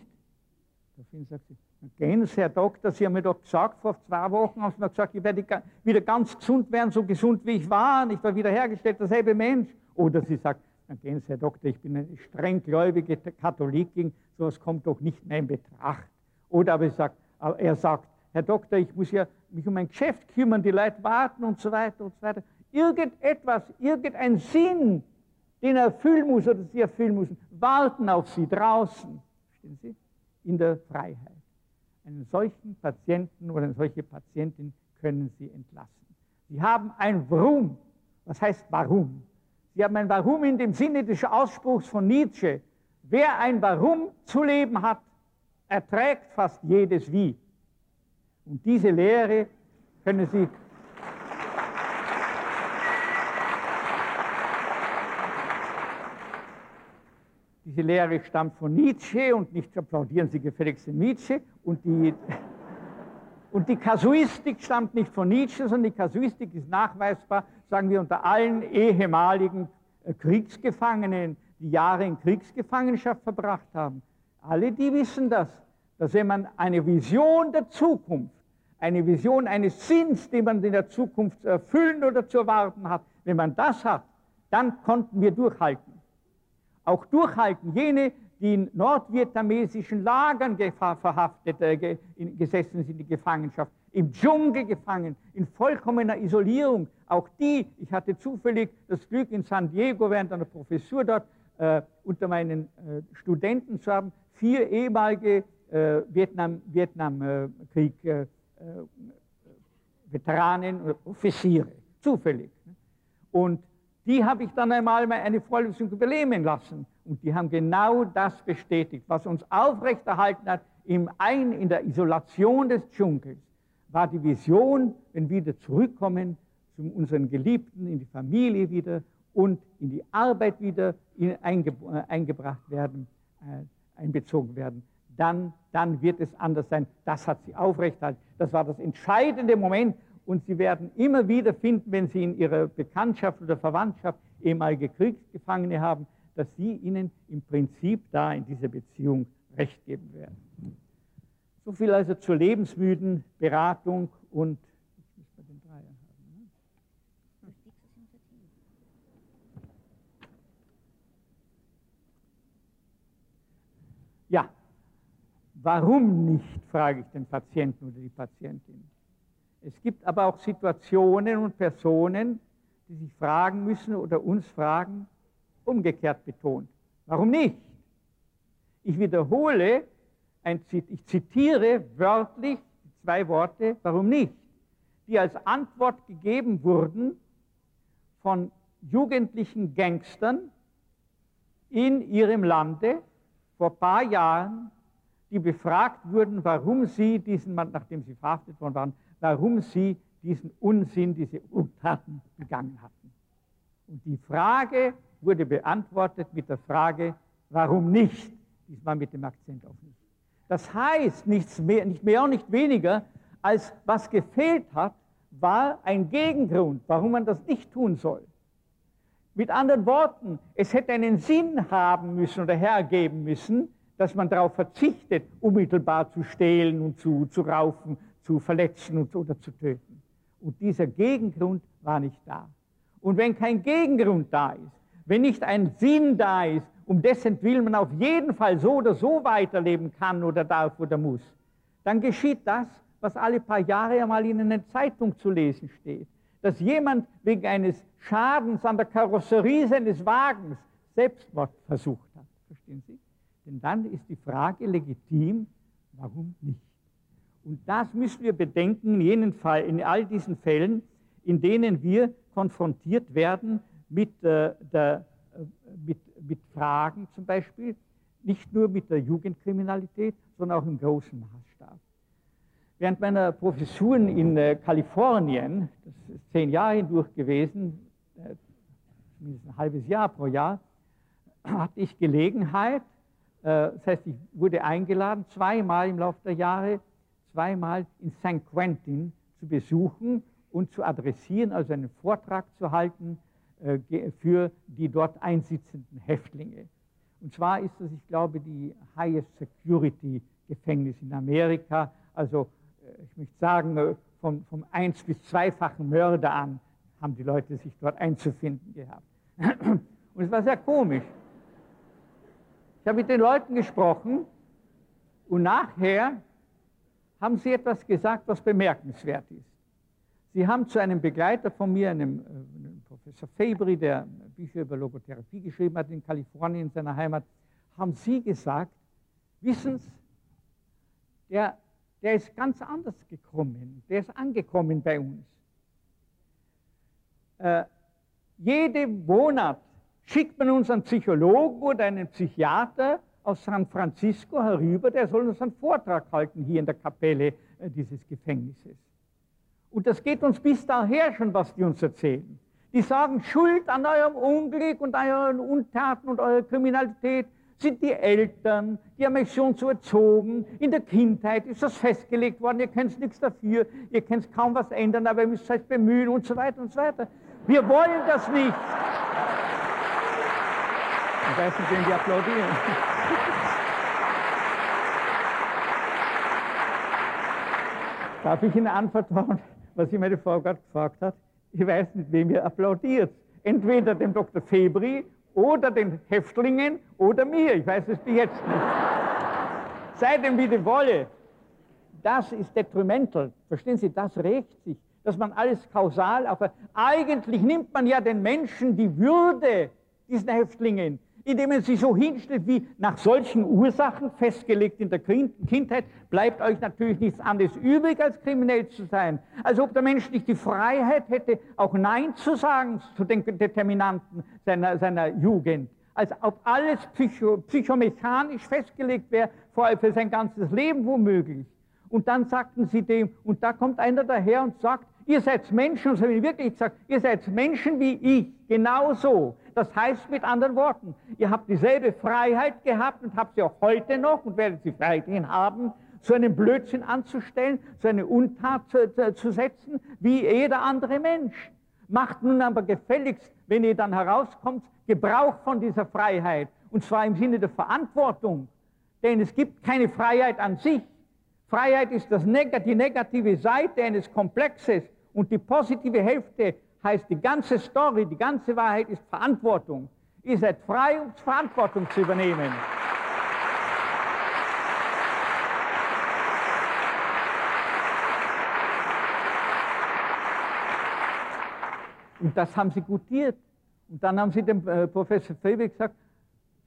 Daraufhin sagt sie, gehen Sie, Herr Doktor, Sie haben mir doch gesagt, vor zwei Wochen haben Sie mir gesagt, ich werde wieder ganz gesund werden, so gesund wie ich war, und ich war wiederhergestellt, derselbe Mensch. Oder sie sagt, dann gehen Sie, Herr Doktor, ich bin eine strenggläubige Katholikin, sowas kommt doch nicht mehr in Betracht. Oder aber sagt, er sagt, Herr Doktor, ich muss ja mich um mein Geschäft kümmern, die Leute warten und so weiter und so weiter. Irgendetwas, irgendein Sinn, den er erfüllen muss oder sie erfüllen müssen, warten auf sie draußen, verstehen Sie, in der Freiheit. Einen solchen Patienten oder eine solche Patientin können Sie entlassen. Sie haben ein Warum. Was heißt Warum? Sie haben ein Warum in dem Sinne des Ausspruchs von Nietzsche. Wer ein Warum zu leben hat, erträgt fast jedes Wie. Und diese Lehre können Sie Diese Lehre stammt von Nietzsche und nicht applaudieren Sie gefälligst Nietzsche. Und die, und die Kasuistik stammt nicht von Nietzsche, sondern die Kasuistik ist nachweisbar, sagen wir, unter allen ehemaligen äh, Kriegsgefangenen, die Jahre in Kriegsgefangenschaft verbracht haben. Alle die wissen das dass wenn man eine Vision der Zukunft, eine Vision eines Sinns, den man in der Zukunft zu erfüllen oder zu erwarten hat, wenn man das hat, dann konnten wir durchhalten. Auch durchhalten jene, die in nordvietnamesischen Lagern verhaftet, äh, gesessen sind, in Gefangenschaft, im Dschungel gefangen, in vollkommener Isolierung. Auch die, ich hatte zufällig das Glück, in San Diego während einer Professur dort äh, unter meinen äh, Studenten zu haben, vier ehemalige äh, Vietnam, Vietnamkrieg äh, äh, Veteranen, Offiziere, zufällig. Und die habe ich dann einmal eine Vorlesung übernehmen lassen. Und die haben genau das bestätigt. Was uns aufrechterhalten hat im Ein, in der Isolation des Dschungels, war die Vision, wenn wir wieder zurückkommen zu unseren Geliebten, in die Familie wieder und in die Arbeit wieder einge, eingebracht werden, einbezogen werden dann, dann wird es anders sein. Das hat sie aufrechterhalten. Das war das entscheidende Moment. Und Sie werden immer wieder finden, wenn Sie in Ihrer Bekanntschaft oder Verwandtschaft ehemalige Kriegsgefangene haben, dass Sie ihnen im Prinzip da in dieser Beziehung Recht geben werden. So viel also zur lebensmüden Beratung und Ja, Warum nicht, frage ich den Patienten oder die Patientin. Es gibt aber auch Situationen und Personen, die sich fragen müssen oder uns fragen, umgekehrt betont. Warum nicht? Ich wiederhole, ein, ich zitiere wörtlich zwei Worte, warum nicht, die als Antwort gegeben wurden von jugendlichen Gangstern in ihrem Lande vor ein paar Jahren die befragt wurden, warum sie diesen, nachdem sie verhaftet worden waren, warum sie diesen Unsinn, diese Untaten begangen hatten. Und die Frage wurde beantwortet mit der Frage, warum nicht? Diesmal mit dem Akzent auf nicht. Das heißt nichts mehr, nicht mehr und nicht weniger, als was gefehlt hat, war ein Gegengrund, warum man das nicht tun soll. Mit anderen Worten, es hätte einen Sinn haben müssen oder hergeben müssen, dass man darauf verzichtet, unmittelbar zu stehlen und zu, zu raufen, zu verletzen und, oder zu töten. Und dieser Gegengrund war nicht da. Und wenn kein Gegengrund da ist, wenn nicht ein Sinn da ist, um dessen Willen man auf jeden Fall so oder so weiterleben kann oder darf oder muss, dann geschieht das, was alle paar Jahre einmal in einer Zeitung zu lesen steht. Dass jemand wegen eines Schadens an der Karosserie seines Wagens Selbstmord versucht hat. Verstehen Sie? Denn dann ist die Frage legitim, warum nicht? Und das müssen wir bedenken in, jenen Fall, in all diesen Fällen, in denen wir konfrontiert werden mit, äh, der, äh, mit, mit Fragen zum Beispiel, nicht nur mit der Jugendkriminalität, sondern auch im großen Maßstab. Während meiner Professuren in äh, Kalifornien, das ist zehn Jahre hindurch gewesen, äh, zumindest ein halbes Jahr pro Jahr, hatte ich Gelegenheit, äh, das heißt, ich wurde eingeladen, zweimal im Laufe der Jahre, zweimal in St. Quentin zu besuchen und zu adressieren, also einen Vortrag zu halten äh, für die dort einsitzenden Häftlinge. Und zwar ist das, ich glaube, die Highest Security Gefängnis in Amerika, also ich möchte sagen, äh, vom, vom eins- bis zweifachen Mörder an haben die Leute sich dort einzufinden gehabt. Und es war sehr komisch. Ich habe mit den Leuten gesprochen und nachher haben sie etwas gesagt, was bemerkenswert ist. Sie haben zu einem Begleiter von mir, einem, äh, einem Professor Fabry, der Bücher über Logotherapie geschrieben hat in Kalifornien, in seiner Heimat, haben sie gesagt, wissen Sie, der der ist ganz anders gekommen. Der ist angekommen bei uns. Äh, jeden Monat schickt man uns einen Psychologen oder einen Psychiater aus San Francisco herüber, der soll uns einen Vortrag halten hier in der Kapelle äh, dieses Gefängnisses. Und das geht uns bis daher schon, was die uns erzählen. Die sagen, Schuld an eurem Unglück und euren Untaten und eurer Kriminalität sind die Eltern, die haben euch schon so erzogen. In der Kindheit ist das festgelegt worden, ihr könnt nichts dafür, ihr könnt kaum was ändern, aber ihr müsst euch bemühen und so weiter und so weiter. Wir wollen das nicht. Ich weiß nicht, wen die applaudieren. Darf ich Ihnen antworten, was ich meine Frau gerade gefragt hat? Ich weiß nicht, wem ihr applaudiert. Entweder dem Dr. Febri oder den Häftlingen oder mir. Ich weiß es bis jetzt nicht. Sei dem wie die wolle. Das ist detrimental. Verstehen Sie, das rächt sich. Dass man alles kausal auf. Eigentlich nimmt man ja den Menschen die Würde diesen Häftlingen indem man sich so hinstellt wie nach solchen Ursachen festgelegt in der Kindheit, bleibt euch natürlich nichts anderes übrig, als kriminell zu sein. Als ob der Mensch nicht die Freiheit hätte, auch Nein zu sagen zu den Determinanten seiner, seiner Jugend. Als ob alles psycho, psychomechanisch festgelegt wäre, vor allem für sein ganzes Leben womöglich. Und dann sagten sie dem, und da kommt einer daher und sagt, ihr seid Menschen, und so habe ich wirklich gesagt, ihr seid Menschen wie ich, genauso. Das heißt mit anderen Worten, ihr habt dieselbe Freiheit gehabt und habt sie auch heute noch und werdet sie weiterhin haben, so einen Blödsinn anzustellen, so eine Untat zu, zu, zu setzen, wie jeder andere Mensch. Macht nun aber gefälligst, wenn ihr dann herauskommt, Gebrauch von dieser Freiheit. Und zwar im Sinne der Verantwortung. Denn es gibt keine Freiheit an sich. Freiheit ist das Neg die negative Seite eines Komplexes und die positive Hälfte heißt die ganze Story, die ganze Wahrheit ist Verantwortung. Ihr seid frei, um Verantwortung zu übernehmen. Und das haben sie gutiert. Und dann haben sie dem äh, Professor Frebe gesagt,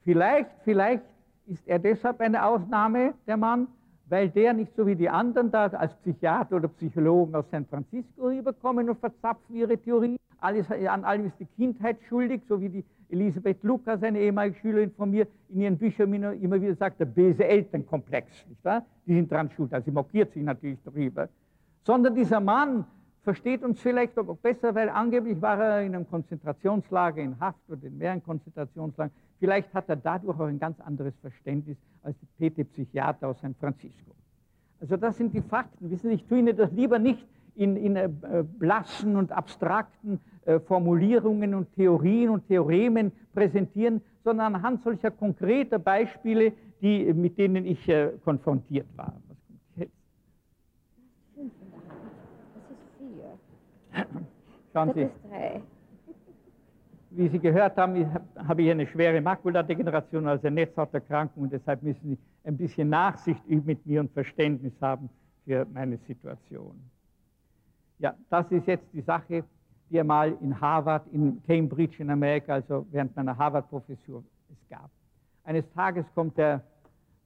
vielleicht, vielleicht ist er deshalb eine Ausnahme, der Mann, weil der nicht so wie die anderen da als Psychiater oder Psychologen aus San Francisco rüberkommen und verzapfen ihre Theorie. Alles, an allem ist die Kindheit schuldig, so wie die Elisabeth Lukas, eine ehemalige Schülerin von mir, in ihren Büchern immer wieder sagt, der böse Elternkomplex, nicht wahr? Die sind dran schuld, also sie mokiert sich natürlich darüber. Sondern dieser Mann versteht uns vielleicht auch besser, weil angeblich war er in einem Konzentrationslager in Haft oder in mehreren Konzentrationslagern. Vielleicht hat er dadurch auch ein ganz anderes Verständnis als der PT-Psychiater aus San Francisco. Also das sind die Fakten. Wissen Sie, ich tue Ihnen das lieber nicht in, in äh, blassen und abstrakten äh, Formulierungen und Theorien und Theoremen präsentieren, sondern anhand solcher konkreter Beispiele, die, mit denen ich äh, konfrontiert war. Was kommt jetzt? Das ist vier. Schauen Das Sie, ist drei. Wie Sie gehört haben, habe ich eine schwere Makuladegeneration, also eine Netzhauterkrankung, und deshalb müssen Sie ein bisschen Nachsicht üben mit mir und Verständnis haben für meine Situation. Ja, das ist jetzt die Sache, die einmal in Harvard, in Cambridge in Amerika, also während meiner Harvard-Professur es gab. Eines Tages kommt der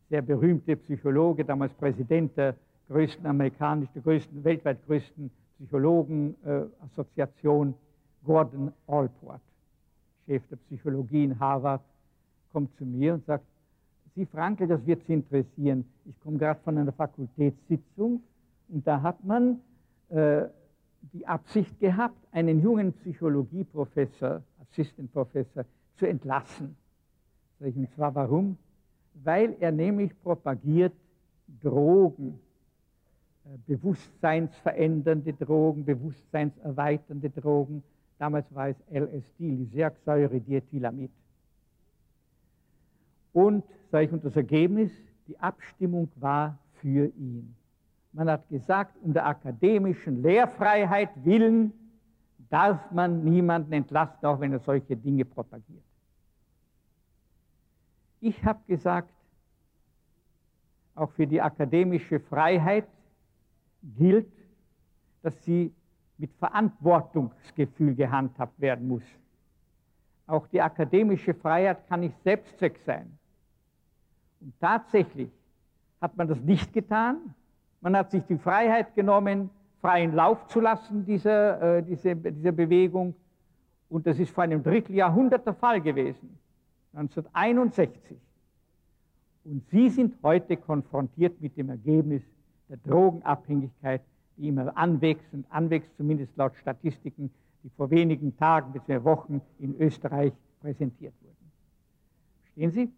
sehr berühmte Psychologe, damals Präsident der größten amerikanischen, der größten, weltweit größten Psychologenassoziation, Gordon Allport, Chef der Psychologie in Harvard, kommt zu mir und sagt, Sie Frankel, das wird Sie interessieren. Ich komme gerade von einer Fakultätssitzung und da hat man äh, die Absicht gehabt, einen jungen Psychologieprofessor, Assistant Professor, zu entlassen. Und zwar warum? Weil er nämlich propagiert Drogen, äh, bewusstseinsverändernde Drogen, bewusstseinserweiternde Drogen. Damals war es LSD, Lysergsäure-Diethylamid. Und, sage ich, und das Ergebnis, die Abstimmung war für ihn. Man hat gesagt, um der akademischen Lehrfreiheit willen darf man niemanden entlassen, auch wenn er solche Dinge propagiert. Ich habe gesagt, auch für die akademische Freiheit gilt, dass sie mit Verantwortungsgefühl gehandhabt werden muss. Auch die akademische Freiheit kann nicht Selbstzweck sein. Und tatsächlich hat man das nicht getan. Man hat sich die Freiheit genommen, freien Lauf zu lassen, dieser, äh, diese, dieser Bewegung. Und das ist vor einem Dritteljahrhundert der Fall gewesen, 1961. Und Sie sind heute konfrontiert mit dem Ergebnis der Drogenabhängigkeit, die immer anwächst und anwächst, zumindest laut Statistiken, die vor wenigen Tagen bis Wochen in Österreich präsentiert wurden. Verstehen Sie?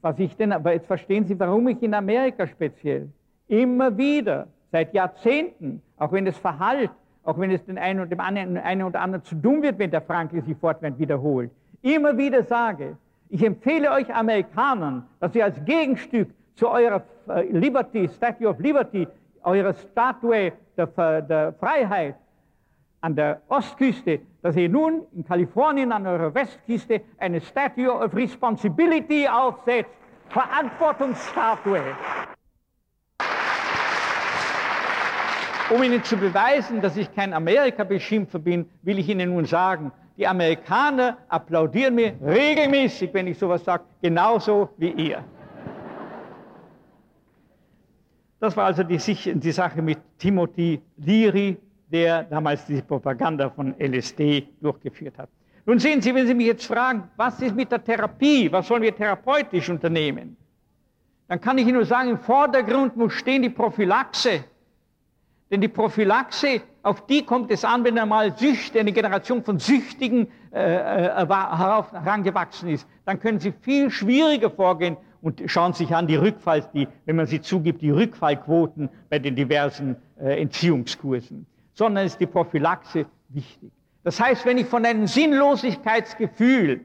Was ich denn, aber jetzt verstehen Sie, warum ich in Amerika speziell immer wieder, seit Jahrzehnten, auch wenn es verhallt, auch wenn es den einen oder dem anderen, einen oder anderen zu dumm wird, wenn der Frankl sich fortwährend wiederholt, immer wieder sage, ich empfehle euch Amerikanern, dass ihr als Gegenstück zu eurer äh, Liberty, Statue of Liberty, eurer Statue der, der Freiheit an der Ostküste, dass ihr nun in Kalifornien an eurer Westküste eine Statue of Responsibility aufsetzt, Verantwortungsstatue. Um Ihnen zu beweisen, dass ich kein Amerika-Beschimpfer bin, will ich Ihnen nun sagen, die Amerikaner applaudieren mir regelmäßig, wenn ich sowas sage, genauso wie ihr. Das war also die, die Sache mit Timothy Leary, der damals diese Propaganda von LSD durchgeführt hat. Nun sehen Sie, wenn Sie mich jetzt fragen, was ist mit der Therapie, was sollen wir therapeutisch unternehmen, dann kann ich Ihnen nur sagen, im Vordergrund muss stehen die Prophylaxe. Denn die Prophylaxe, auf die kommt es an, wenn einmal Süchte, eine Generation von Süchtigen äh, äh, herangewachsen ist. Dann können sie viel schwieriger vorgehen und schauen sich an die Rückfalls, die, wenn man sie zugibt, die Rückfallquoten bei den diversen äh, Entziehungskursen. Sondern ist die Prophylaxe wichtig. Das heißt, wenn ich von einem Sinnlosigkeitsgefühl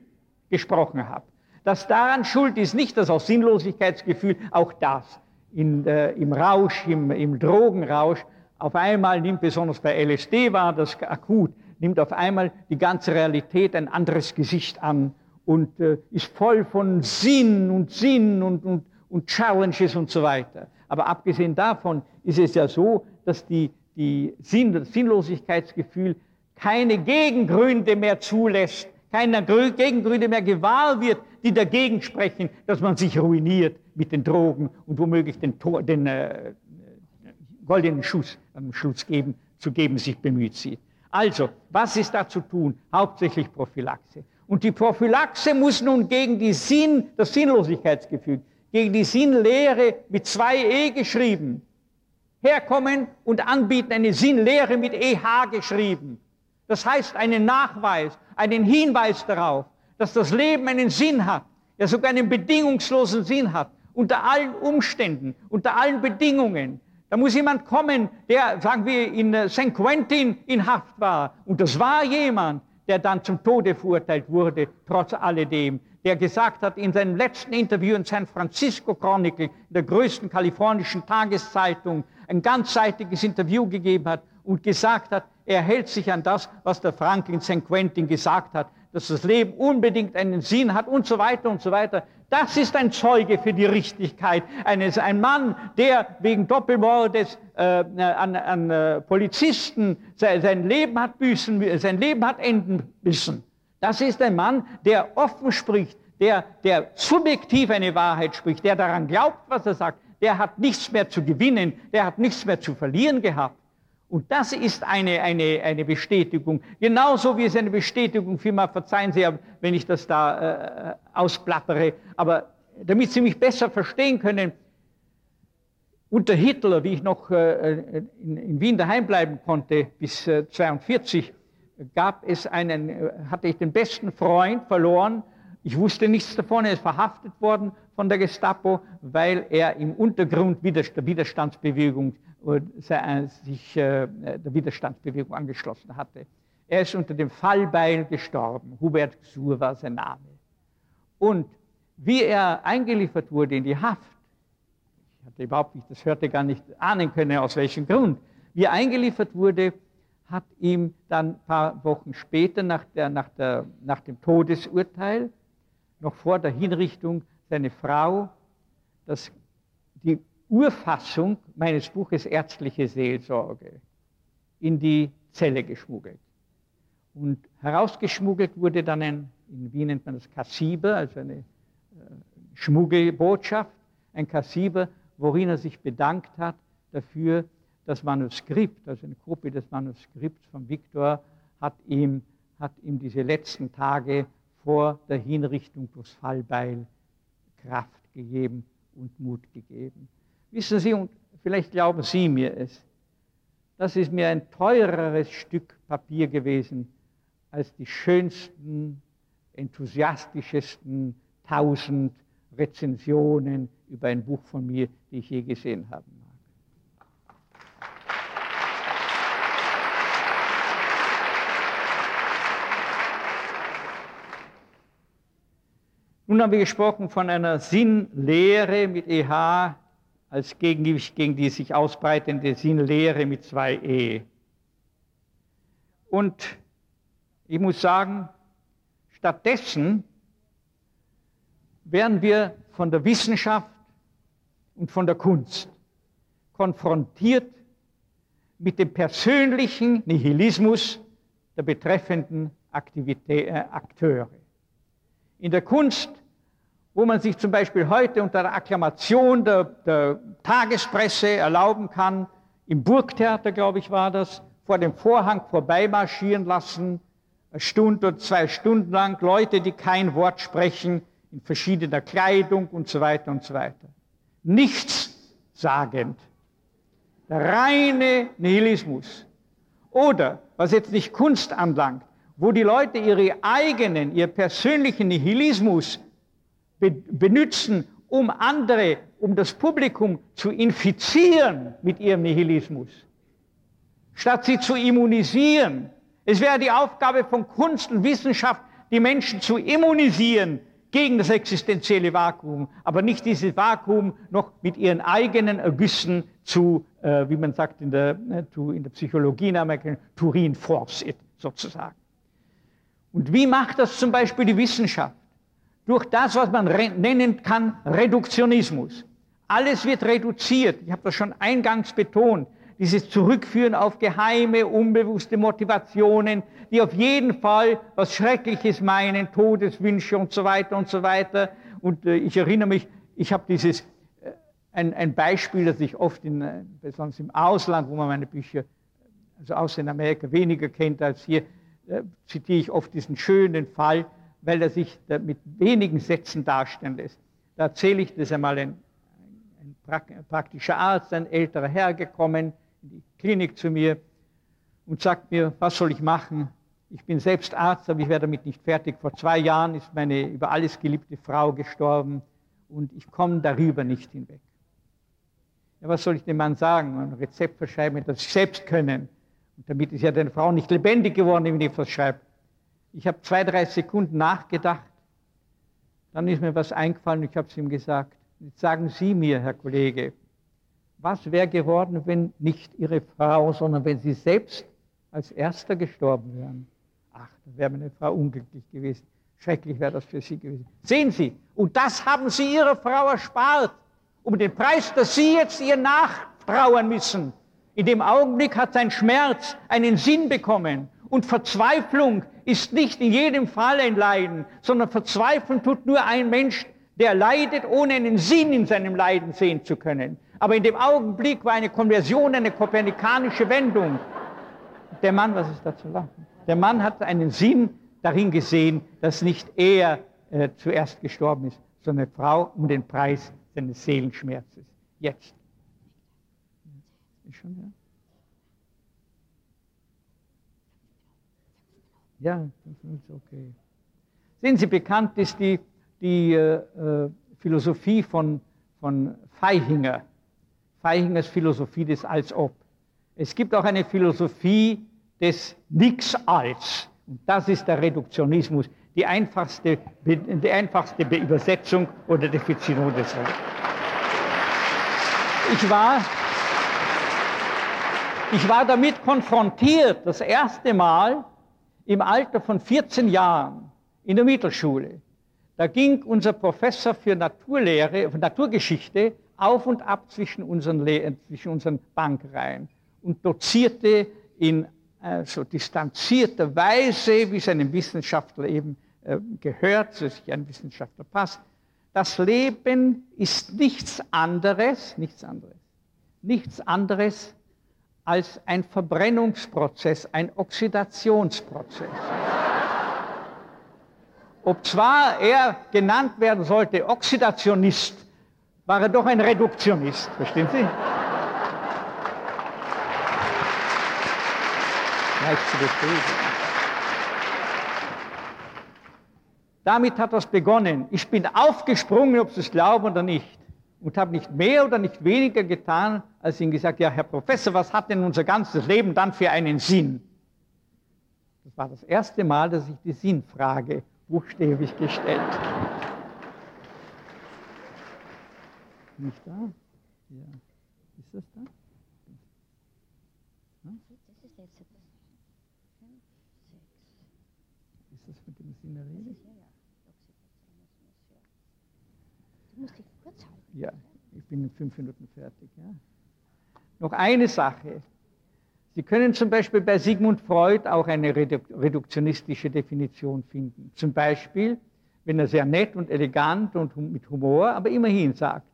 gesprochen habe, das daran schuld ist, nicht das auch Sinnlosigkeitsgefühl, auch das in, äh, im Rausch, im, im Drogenrausch, auf einmal nimmt, besonders bei LSD war das akut, nimmt auf einmal die ganze Realität ein anderes Gesicht an und äh, ist voll von Sinn und Sinn und, und, und Challenges und so weiter. Aber abgesehen davon ist es ja so, dass die, die Sinn, das Sinnlosigkeitsgefühl keine Gegengründe mehr zulässt, keine Grü- Gegengründe mehr gewahr wird, die dagegen sprechen, dass man sich ruiniert mit den Drogen und womöglich den, Tor, den äh, goldenen Schuss am Schluss geben, zu geben sich bemüht sieht. Also, was ist da zu tun? Hauptsächlich Prophylaxe. Und die Prophylaxe muss nun gegen die Sinn, das Sinnlosigkeitsgefühl, gegen die Sinnlehre mit zwei E geschrieben, herkommen und anbieten eine Sinnlehre mit EH geschrieben. Das heißt einen Nachweis, einen Hinweis darauf, dass das Leben einen Sinn hat, ja sogar einen bedingungslosen Sinn hat, unter allen Umständen, unter allen Bedingungen, Da muss jemand kommen, der, sagen wir, in St. Quentin in Haft war. Und das war jemand, der dann zum Tode verurteilt wurde, trotz alledem. Der gesagt hat in seinem letzten Interview in San Francisco Chronicle, der größten kalifornischen Tageszeitung, ein ganzseitiges Interview gegeben hat und gesagt hat, er hält sich an das, was der Franklin St. Quentin gesagt hat, dass das Leben unbedingt einen Sinn hat und so weiter und so weiter. Das ist ein Zeuge für die Richtigkeit eines, ein Mann, der wegen Doppelmordes äh, an, an äh, Polizisten sein, sein, Leben hat büßen, sein Leben hat enden müssen. Das ist ein Mann, der offen spricht, der, der subjektiv eine Wahrheit spricht, der daran glaubt, was er sagt. Der hat nichts mehr zu gewinnen, der hat nichts mehr zu verlieren gehabt. Und das ist eine, eine, eine Bestätigung. Genauso wie es eine Bestätigung, vielmehr verzeihen Sie, wenn ich das da äh, ausplappere, aber damit Sie mich besser verstehen können, unter Hitler, wie ich noch äh, in, in, Wien daheim bleiben konnte bis äh, 42, gab es einen, äh, hatte ich den besten Freund verloren. Ich wusste nichts davon, er ist verhaftet worden von der Gestapo, weil er im Untergrund der Widerstandsbewegung sich äh, der Widerstandsbewegung angeschlossen hatte. Er ist unter dem Fallbeil gestorben. Hubert Gsur war sein Name. Und wie er eingeliefert wurde in die Haft, ich hatte überhaupt nicht, das hörte gar nicht ahnen können, aus welchem Grund, wie er eingeliefert wurde, hat ihm dann ein paar Wochen später nach, der, nach, der, nach dem Todesurteil, noch vor der Hinrichtung, seine Frau das, die Urfassung meines Buches Ärztliche Seelsorge in die Zelle geschmuggelt. Und herausgeschmuggelt wurde dann ein, in Wien nennt man das Kassiber, also eine äh, Schmuggelbotschaft, ein Kassiber, worin er sich bedankt hat dafür, das Manuskript, also eine Kopie des Manuskripts von Viktor, hat ihm, hat ihm diese letzten Tage vor der Hinrichtung durchs Fallbeil Kraft gegeben und Mut gegeben. Wissen Sie, und vielleicht glauben Sie mir es, das ist mir ein teureres Stück Papier gewesen als die schönsten, enthusiastischesten tausend Rezensionen über ein Buch von mir, die ich je gesehen habe. Nun haben wir gesprochen von einer Sinnlehre mit EH, als Gegengewicht gegen die sich ausbreitende Sinnlehre mit zwei E. Und ich muss sagen, stattdessen werden wir von der Wissenschaft und von der Kunst konfrontiert mit dem persönlichen Nihilismus der betreffenden Aktivität, äh, Akteure. In der Kunst wo man sich zum Beispiel heute unter der Akklamation der, der Tagespresse erlauben kann, im Burgtheater, glaube ich, war das, vor dem Vorhang vorbeimarschieren lassen, eine Stunde oder zwei Stunden lang, Leute, die kein Wort sprechen, in verschiedener Kleidung und so weiter und so weiter. Nichts sagend. Der reine Nihilismus. Oder, was jetzt nicht Kunst anlangt, wo die Leute ihre eigenen, ihr persönlichen Nihilismus benutzen, um andere, um das Publikum zu infizieren mit ihrem Nihilismus, statt sie zu immunisieren. Es wäre die Aufgabe von Kunst und Wissenschaft, die Menschen zu immunisieren gegen das existenzielle Vakuum, aber nicht dieses Vakuum noch mit ihren eigenen Ergüssen zu, äh, wie man sagt in der, äh, in der Psychologie in Amerika, to reinforce it sozusagen. Und wie macht das zum Beispiel die Wissenschaft? Durch das, was man nennen kann Reduktionismus. Alles wird reduziert. Ich habe das schon eingangs betont. Dieses Zurückführen auf geheime, unbewusste Motivationen, die auf jeden Fall was Schreckliches meinen, Todeswünsche und so weiter und so weiter. Und äh, ich erinnere mich, ich habe dieses, äh, ein, ein, Beispiel, das ich oft, in, äh, besonders im Ausland, wo man meine Bücher, also außer in Amerika, weniger kennt als hier, äh, zitiere ich oft diesen schönen Fall, weil er sich mit wenigen Sätzen darstellen lässt. Da erzähle ich, dass einmal ein, ein praktischer Arzt, ein älterer Herr gekommen in die Klinik zu mir und sagt mir, was soll ich machen? Ich bin selbst Arzt, aber ich werde damit nicht fertig. Vor zwei Jahren ist meine über alles geliebte Frau gestorben und ich komme darüber nicht hinweg. Ja, was soll ich dem Mann sagen? Ein Rezept verschreiben, das ich selbst können. Und damit ist ja deine Frau nicht lebendig geworden, wenn ich was schreibe. Ich habe zwei, drei Sekunden nachgedacht. Dann ist mir was eingefallen ich habe es ihm gesagt. Jetzt sagen Sie mir, Herr Kollege, was wäre geworden, wenn nicht Ihre Frau, sondern wenn Sie selbst als Erster gestorben wären? Ach, da wäre meine Frau unglücklich gewesen. Schrecklich wäre das für Sie gewesen. Sehen Sie, und das haben Sie Ihrer Frau erspart, um den Preis, dass Sie jetzt ihr nachtrauern müssen. In dem Augenblick hat sein Schmerz einen Sinn bekommen. Und Verzweiflung ist nicht in jedem Fall ein Leiden, sondern Verzweiflung tut nur ein Mensch, der leidet, ohne einen Sinn in seinem Leiden sehen zu können. Aber in dem Augenblick war eine Konversion, eine kopernikanische Wendung. Der Mann, was ist da zu lachen? Der Mann hat einen Sinn darin gesehen, dass nicht er äh, zuerst gestorben ist, sondern eine Frau um den Preis seines Seelenschmerzes. Jetzt. Ist schon, ja? Ja, das ist okay. Sehen Sie, bekannt ist die, die äh, äh, Philosophie von, von Feihinger. Feihingers Philosophie des Als-Ob. Es gibt auch eine Philosophie des Nix-Als. Und das ist der Reduktionismus, die einfachste, die einfachste Übersetzung oder Definition des Wortes. Ich war, ich war damit konfrontiert, das erste Mal, im Alter von 14 Jahren in der Mittelschule. Da ging unser Professor für Naturlehre, für Naturgeschichte auf und ab zwischen unseren, zwischen unseren Bankreihen und dozierte in äh, so distanzierter Weise, wie es einem Wissenschaftler eben äh, gehört, so sich ein Wissenschaftler passt. Das Leben ist nichts anderes, nichts anderes, nichts anderes als ein Verbrennungsprozess, ein Oxidationsprozess. Ob zwar er genannt werden sollte Oxidationist, war er doch ein Reduktionist, verstehen Sie? Leicht zu bestätigen. Damit hat das begonnen. Ich bin aufgesprungen, ob Sie es glauben oder nicht und habe nicht mehr oder nicht weniger getan, als ihm gesagt, ja, Herr Professor, was hat denn unser ganzes Leben dann für einen Sinn? Das war das erste Mal, dass ich die Sinnfrage buchstäblich gestellt habe. Nicht da? Ja. Ist das da? Ist das mit dem Sinn der Rede? Du musst dich kurz halten. Ja, ich bin in fünf Minuten fertig. Ja. Noch eine Sache. Sie können zum Beispiel bei Sigmund Freud auch eine reduktionistische Definition finden. Zum Beispiel, wenn er sehr nett und elegant und mit Humor, aber immerhin sagt,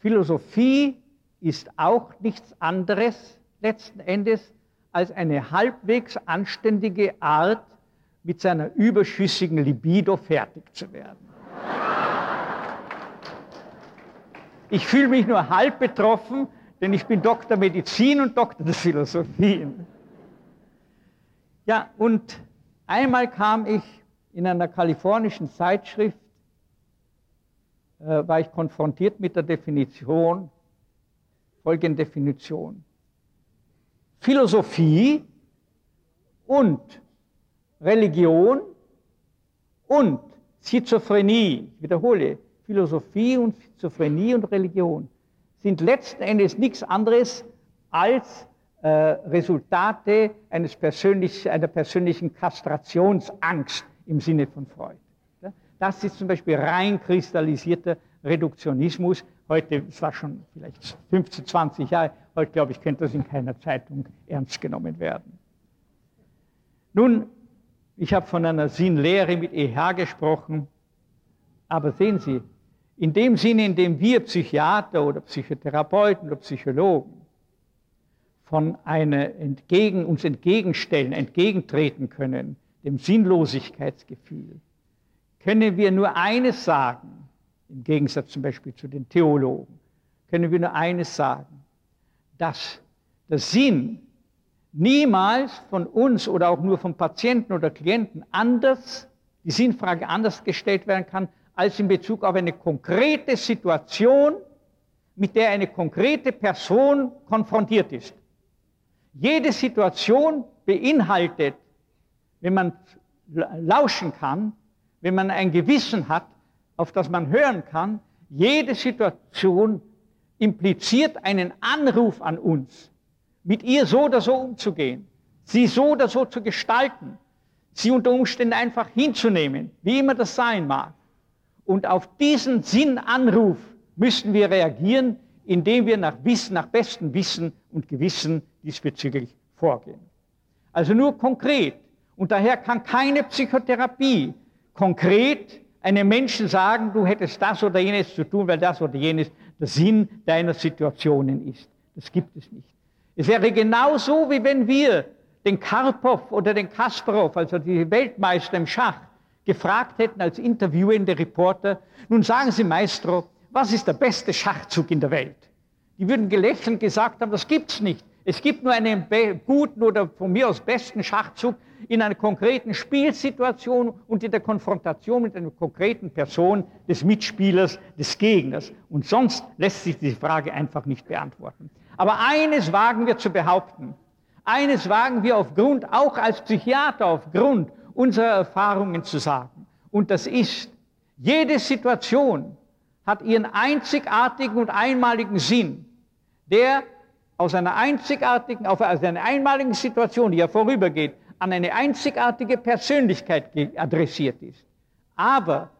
Philosophie ist auch nichts anderes letzten Endes als eine halbwegs anständige Art, mit seiner überschüssigen Libido fertig zu werden. Ich fühle mich nur halb betroffen, denn ich bin Doktor Medizin und Doktor der Philosophien. Ja, und einmal kam ich in einer kalifornischen Zeitschrift, äh, war ich konfrontiert mit der Definition, folgende Definition. Philosophie und Religion und Schizophrenie, ich wiederhole, Philosophie und Schizophrenie und Religion sind letzten Endes nichts anderes als äh, Resultate eines persönlich, einer persönlichen Kastrationsangst im Sinne von Freud. Das ist zum Beispiel rein kristallisierter Reduktionismus. Heute, es war schon vielleicht 15, 20 Jahre, heute glaube ich, könnte das in keiner Zeitung ernst genommen werden. Nun, ich habe von einer Sinnlehre mit EH gesprochen, aber sehen Sie, in dem Sinne, in dem wir Psychiater oder Psychotherapeuten oder Psychologen von einer entgegen, uns entgegenstellen, entgegentreten können, dem Sinnlosigkeitsgefühl, können wir nur eines sagen, im Gegensatz zum Beispiel zu den Theologen, können wir nur eines sagen, dass der Sinn niemals von uns oder auch nur von Patienten oder Klienten anders, die Sinnfrage anders gestellt werden kann, als in Bezug auf eine konkrete Situation, mit der eine konkrete Person konfrontiert ist. Jede Situation beinhaltet, wenn man lauschen kann, wenn man ein Gewissen hat, auf das man hören kann, jede Situation impliziert einen Anruf an uns, mit ihr so oder so umzugehen, sie so oder so zu gestalten, sie unter Umständen einfach hinzunehmen, wie immer das sein mag. Und auf diesen Sinnanruf müssen wir reagieren, indem wir nach, Wissen, nach bestem Wissen und Gewissen diesbezüglich vorgehen. Also nur konkret. Und daher kann keine Psychotherapie konkret einem Menschen sagen, du hättest das oder jenes zu tun, weil das oder jenes der Sinn deiner Situationen ist. Das gibt es nicht. Es wäre genauso, wie wenn wir den Karpov oder den Kasparov, also die Weltmeister im Schach, gefragt hätten als interviewende Reporter, nun sagen Sie, Maestro, was ist der beste Schachzug in der Welt? Die würden gelächelt gesagt haben, das gibt's nicht. Es gibt nur einen guten oder von mir aus besten Schachzug in einer konkreten Spielsituation und in der Konfrontation mit einer konkreten Person des Mitspielers, des Gegners. Und sonst lässt sich diese Frage einfach nicht beantworten. Aber eines wagen wir zu behaupten. Eines wagen wir aufgrund, auch als Psychiater, aufgrund unserer Erfahrungen zu sagen. Und das ist, jede Situation hat ihren einzigartigen und einmaligen Sinn, der aus einer einzigartigen, auf einer einmaligen Situation, die ja vorübergeht, an eine einzigartige Persönlichkeit adressiert ist. Aber,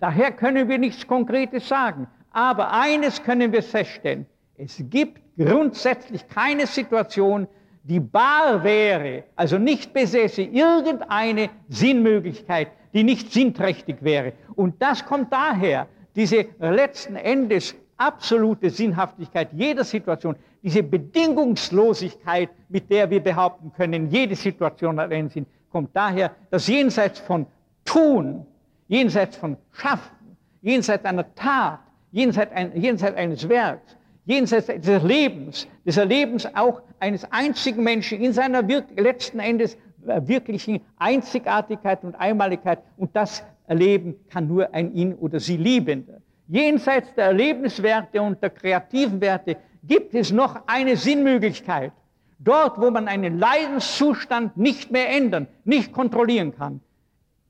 daher können wir nichts Konkretes sagen, aber eines können wir feststellen, es gibt grundsätzlich keine Situation, die bar wäre, also nicht besäße irgendeine Sinnmöglichkeit, die nicht sinnträchtig wäre. Und das kommt daher, diese letzten Endes absolute Sinnhaftigkeit jeder Situation, diese Bedingungslosigkeit, mit der wir behaupten können, jede Situation hat einen Sinn, kommt daher, dass jenseits von Tun, jenseits von Schaffen, jenseits einer Tat, jenseits, ein, jenseits eines Werks, jenseits des Lebens, des Erlebens auch eines einzigen Menschen in seiner letzten Endes äh, wirklichen Einzigartigkeit und Einmaligkeit und das erleben kann nur ein ihn oder sie Liebender. Jenseits der Erlebniswerte und der kreativen Werte gibt es noch eine Sinnmöglichkeit. Dort, wo man einen Leidenszustand nicht mehr ändern, nicht kontrollieren kann,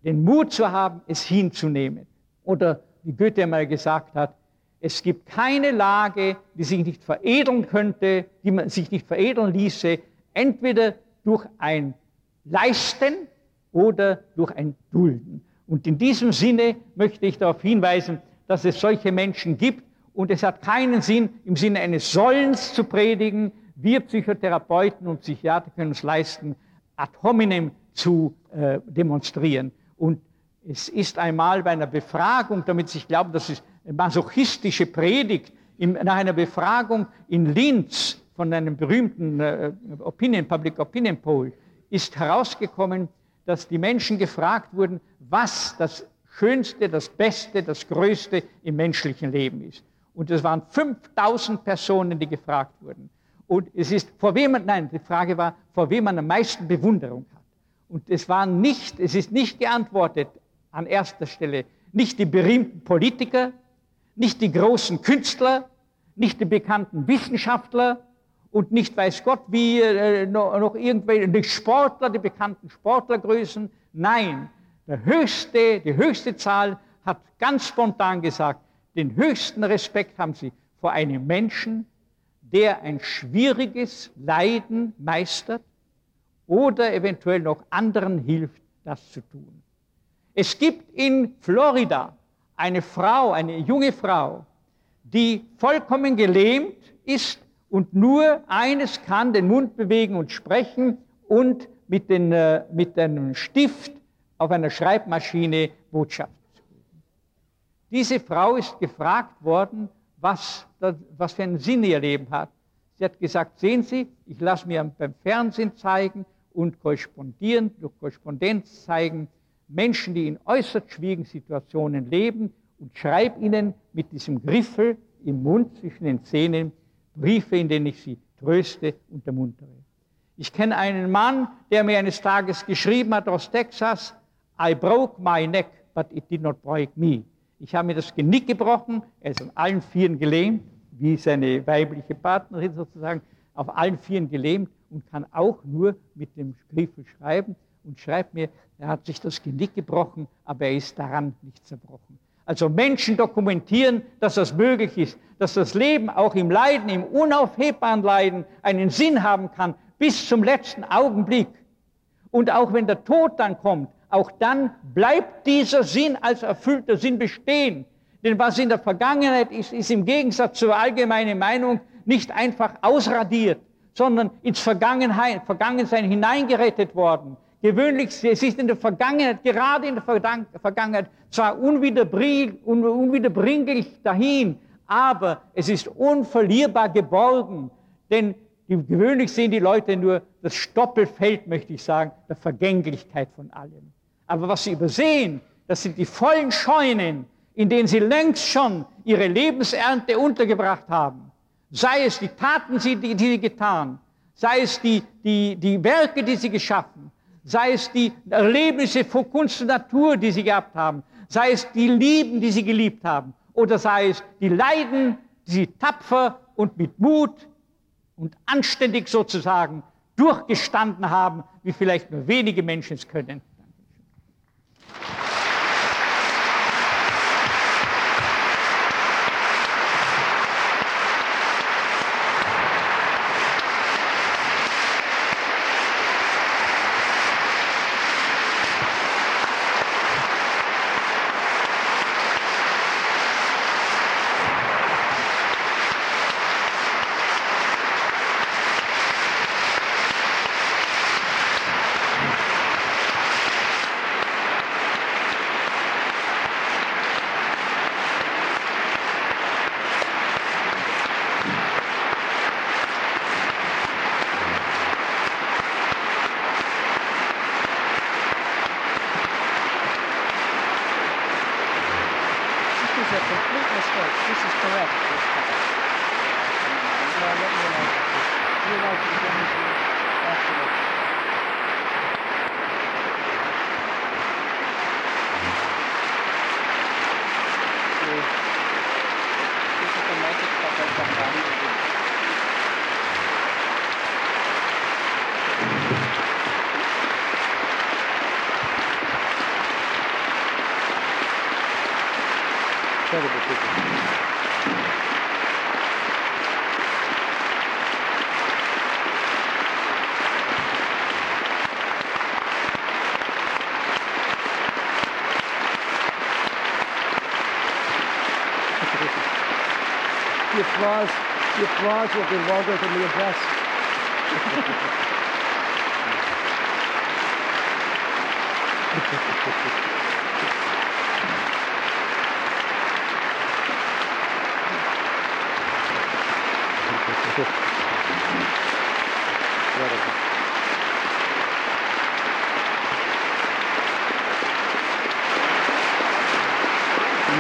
den Mut zu haben, es hinzunehmen. Oder wie Goethe einmal gesagt hat, es gibt keine Lage, die sich nicht veredeln könnte, die man sich nicht veredeln ließe, entweder durch ein Leisten oder durch ein Dulden. Und in diesem Sinne möchte ich darauf hinweisen, dass es solche Menschen gibt, und es hat keinen Sinn, im Sinne eines Sollens zu predigen. Wir Psychotherapeuten und Psychiater können uns leisten, ad hominem zu äh, demonstrieren. Und es ist einmal bei einer Befragung, damit ich glaube, das ist eine masochistische Predigt, in, nach einer Befragung in Linz von einem berühmten äh, Opinion, Public Opinion Poll, ist herausgekommen, dass die Menschen gefragt wurden, was das Schönste, das Beste, das Größte im menschlichen Leben ist. Und es waren 5000 Personen, die gefragt wurden. Und es ist, vor wem man, nein, die Frage war, vor wem man am meisten Bewunderung hat. Und es war nicht, es ist nicht geantwortet an erster Stelle, nicht die berühmten Politiker, nicht die großen Künstler, nicht die bekannten Wissenschaftler und nicht weiß Gott wie äh, noch, noch irgendwelche die Sportler, die bekannten Sportlergrößen. Nein, der höchste, die höchste Zahl hat ganz spontan gesagt, den höchsten Respekt haben sie vor einem Menschen, der ein schwieriges Leiden meistert oder eventuell noch anderen hilft, das zu tun. Es gibt in Florida eine Frau, eine junge Frau, die vollkommen gelähmt ist und nur eines kann, den Mund bewegen und sprechen und mit, den, äh, mit einem Stift auf einer Schreibmaschine Botschaft diese Frau ist gefragt worden, was, was für einen Sinn ihr Leben hat. Sie hat gesagt, sehen Sie, ich lasse mir beim Fernsehen zeigen und korrespondieren, durch Korrespondenz zeigen, Menschen, die in äußerst schwierigen Situationen leben und schreibe ihnen mit diesem Griffel im Mund zwischen den Zähnen Briefe, in denen ich sie tröste und ermuntere. Ich kenne einen Mann, der mir eines Tages geschrieben hat aus Texas, I broke my neck, but it did not break me. Ich habe mir das Genick gebrochen, er ist an allen Vieren gelähmt, wie seine weibliche Partnerin sozusagen, auf allen Vieren gelähmt und kann auch nur mit dem Griffel schreiben und schreibt mir, er hat sich das Genick gebrochen, aber er ist daran nicht zerbrochen. Also Menschen dokumentieren, dass das möglich ist, dass das Leben auch im Leiden, im unaufhebbaren Leiden einen Sinn haben kann, bis zum letzten Augenblick. Und auch wenn der Tod dann kommt, auch dann bleibt dieser Sinn als erfüllter Sinn bestehen. Denn was in der Vergangenheit ist, ist im Gegensatz zur allgemeinen Meinung nicht einfach ausradiert, sondern ins Vergangenheit, Vergangensein hineingerettet worden. Gewöhnlich, es ist in der Vergangenheit, gerade in der Vergangenheit, zwar unwiederbringlich dahin, aber es ist unverlierbar geborgen. Denn gewöhnlich sehen die Leute nur das Stoppelfeld, möchte ich sagen, der Vergänglichkeit von allem. Aber was sie übersehen, das sind die vollen Scheunen, in denen sie längst schon ihre Lebensernte untergebracht haben. Sei es die Taten, die, die sie getan, sei es die, die, die Werke, die sie geschaffen, sei es die Erlebnisse von Kunst und Natur, die sie gehabt haben, sei es die Lieben, die sie geliebt haben, oder sei es die Leiden, die sie tapfer und mit Mut und anständig sozusagen durchgestanden haben, wie vielleicht nur wenige Menschen es können. applause, the applause will be longer than the address.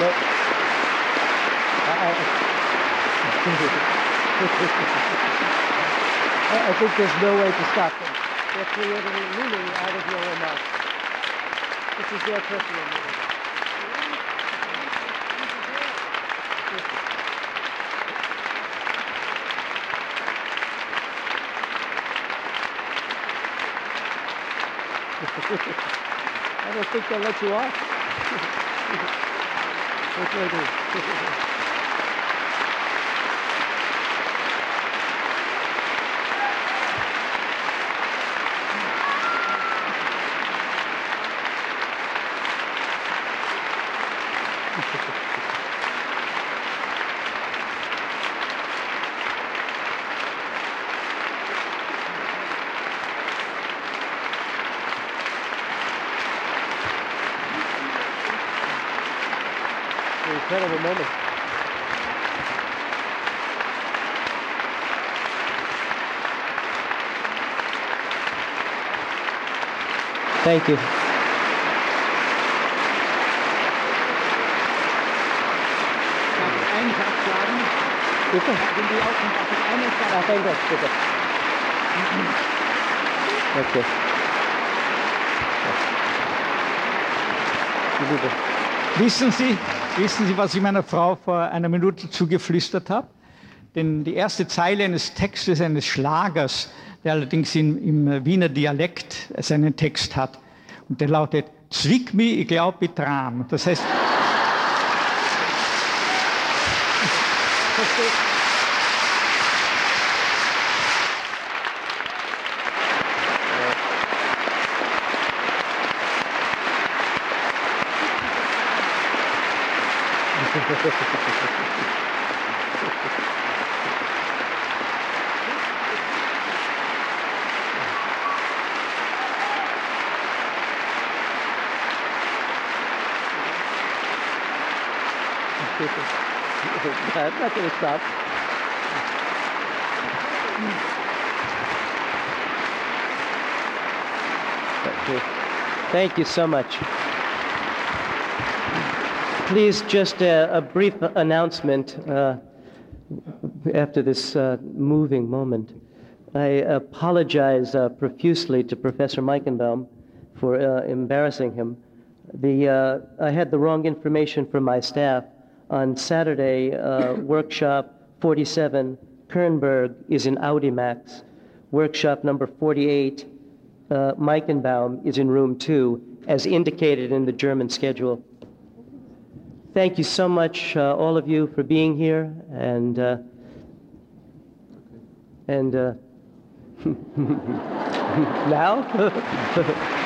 Nope. I- I- I, I think there's no way to stop them. They're creating meaning out of your remarks. This is their personal meaning. I don't think they'll let you off. Do I do? Thank you. Bitte? Wenn Gott, bitte. Okay. Wissen Sie, wissen Sie, was ich meiner Frau vor einer Minute zugeflüstert habe? den, die erste Zeile eines Textes eines Schlagers, der allerdings in, im Wiener Dialekt seinen Text hat. Und der lautet, Zwick mi, ich glaub, ich tram. Das heißt, Not going to stop. Thank you so much. Please, just a, a brief announcement uh, after this uh, moving moment. I apologize uh, profusely to Professor Meichenbaum for uh, embarrassing him. The, uh, I had the wrong information from my staff. On Saturday, uh, workshop 47, Kernberg, is in Audimax. Workshop number 48, uh, Meichenbaum, is in room two, as indicated in the German schedule. Thank you so much, uh, all of you, for being here, and uh, and uh, now.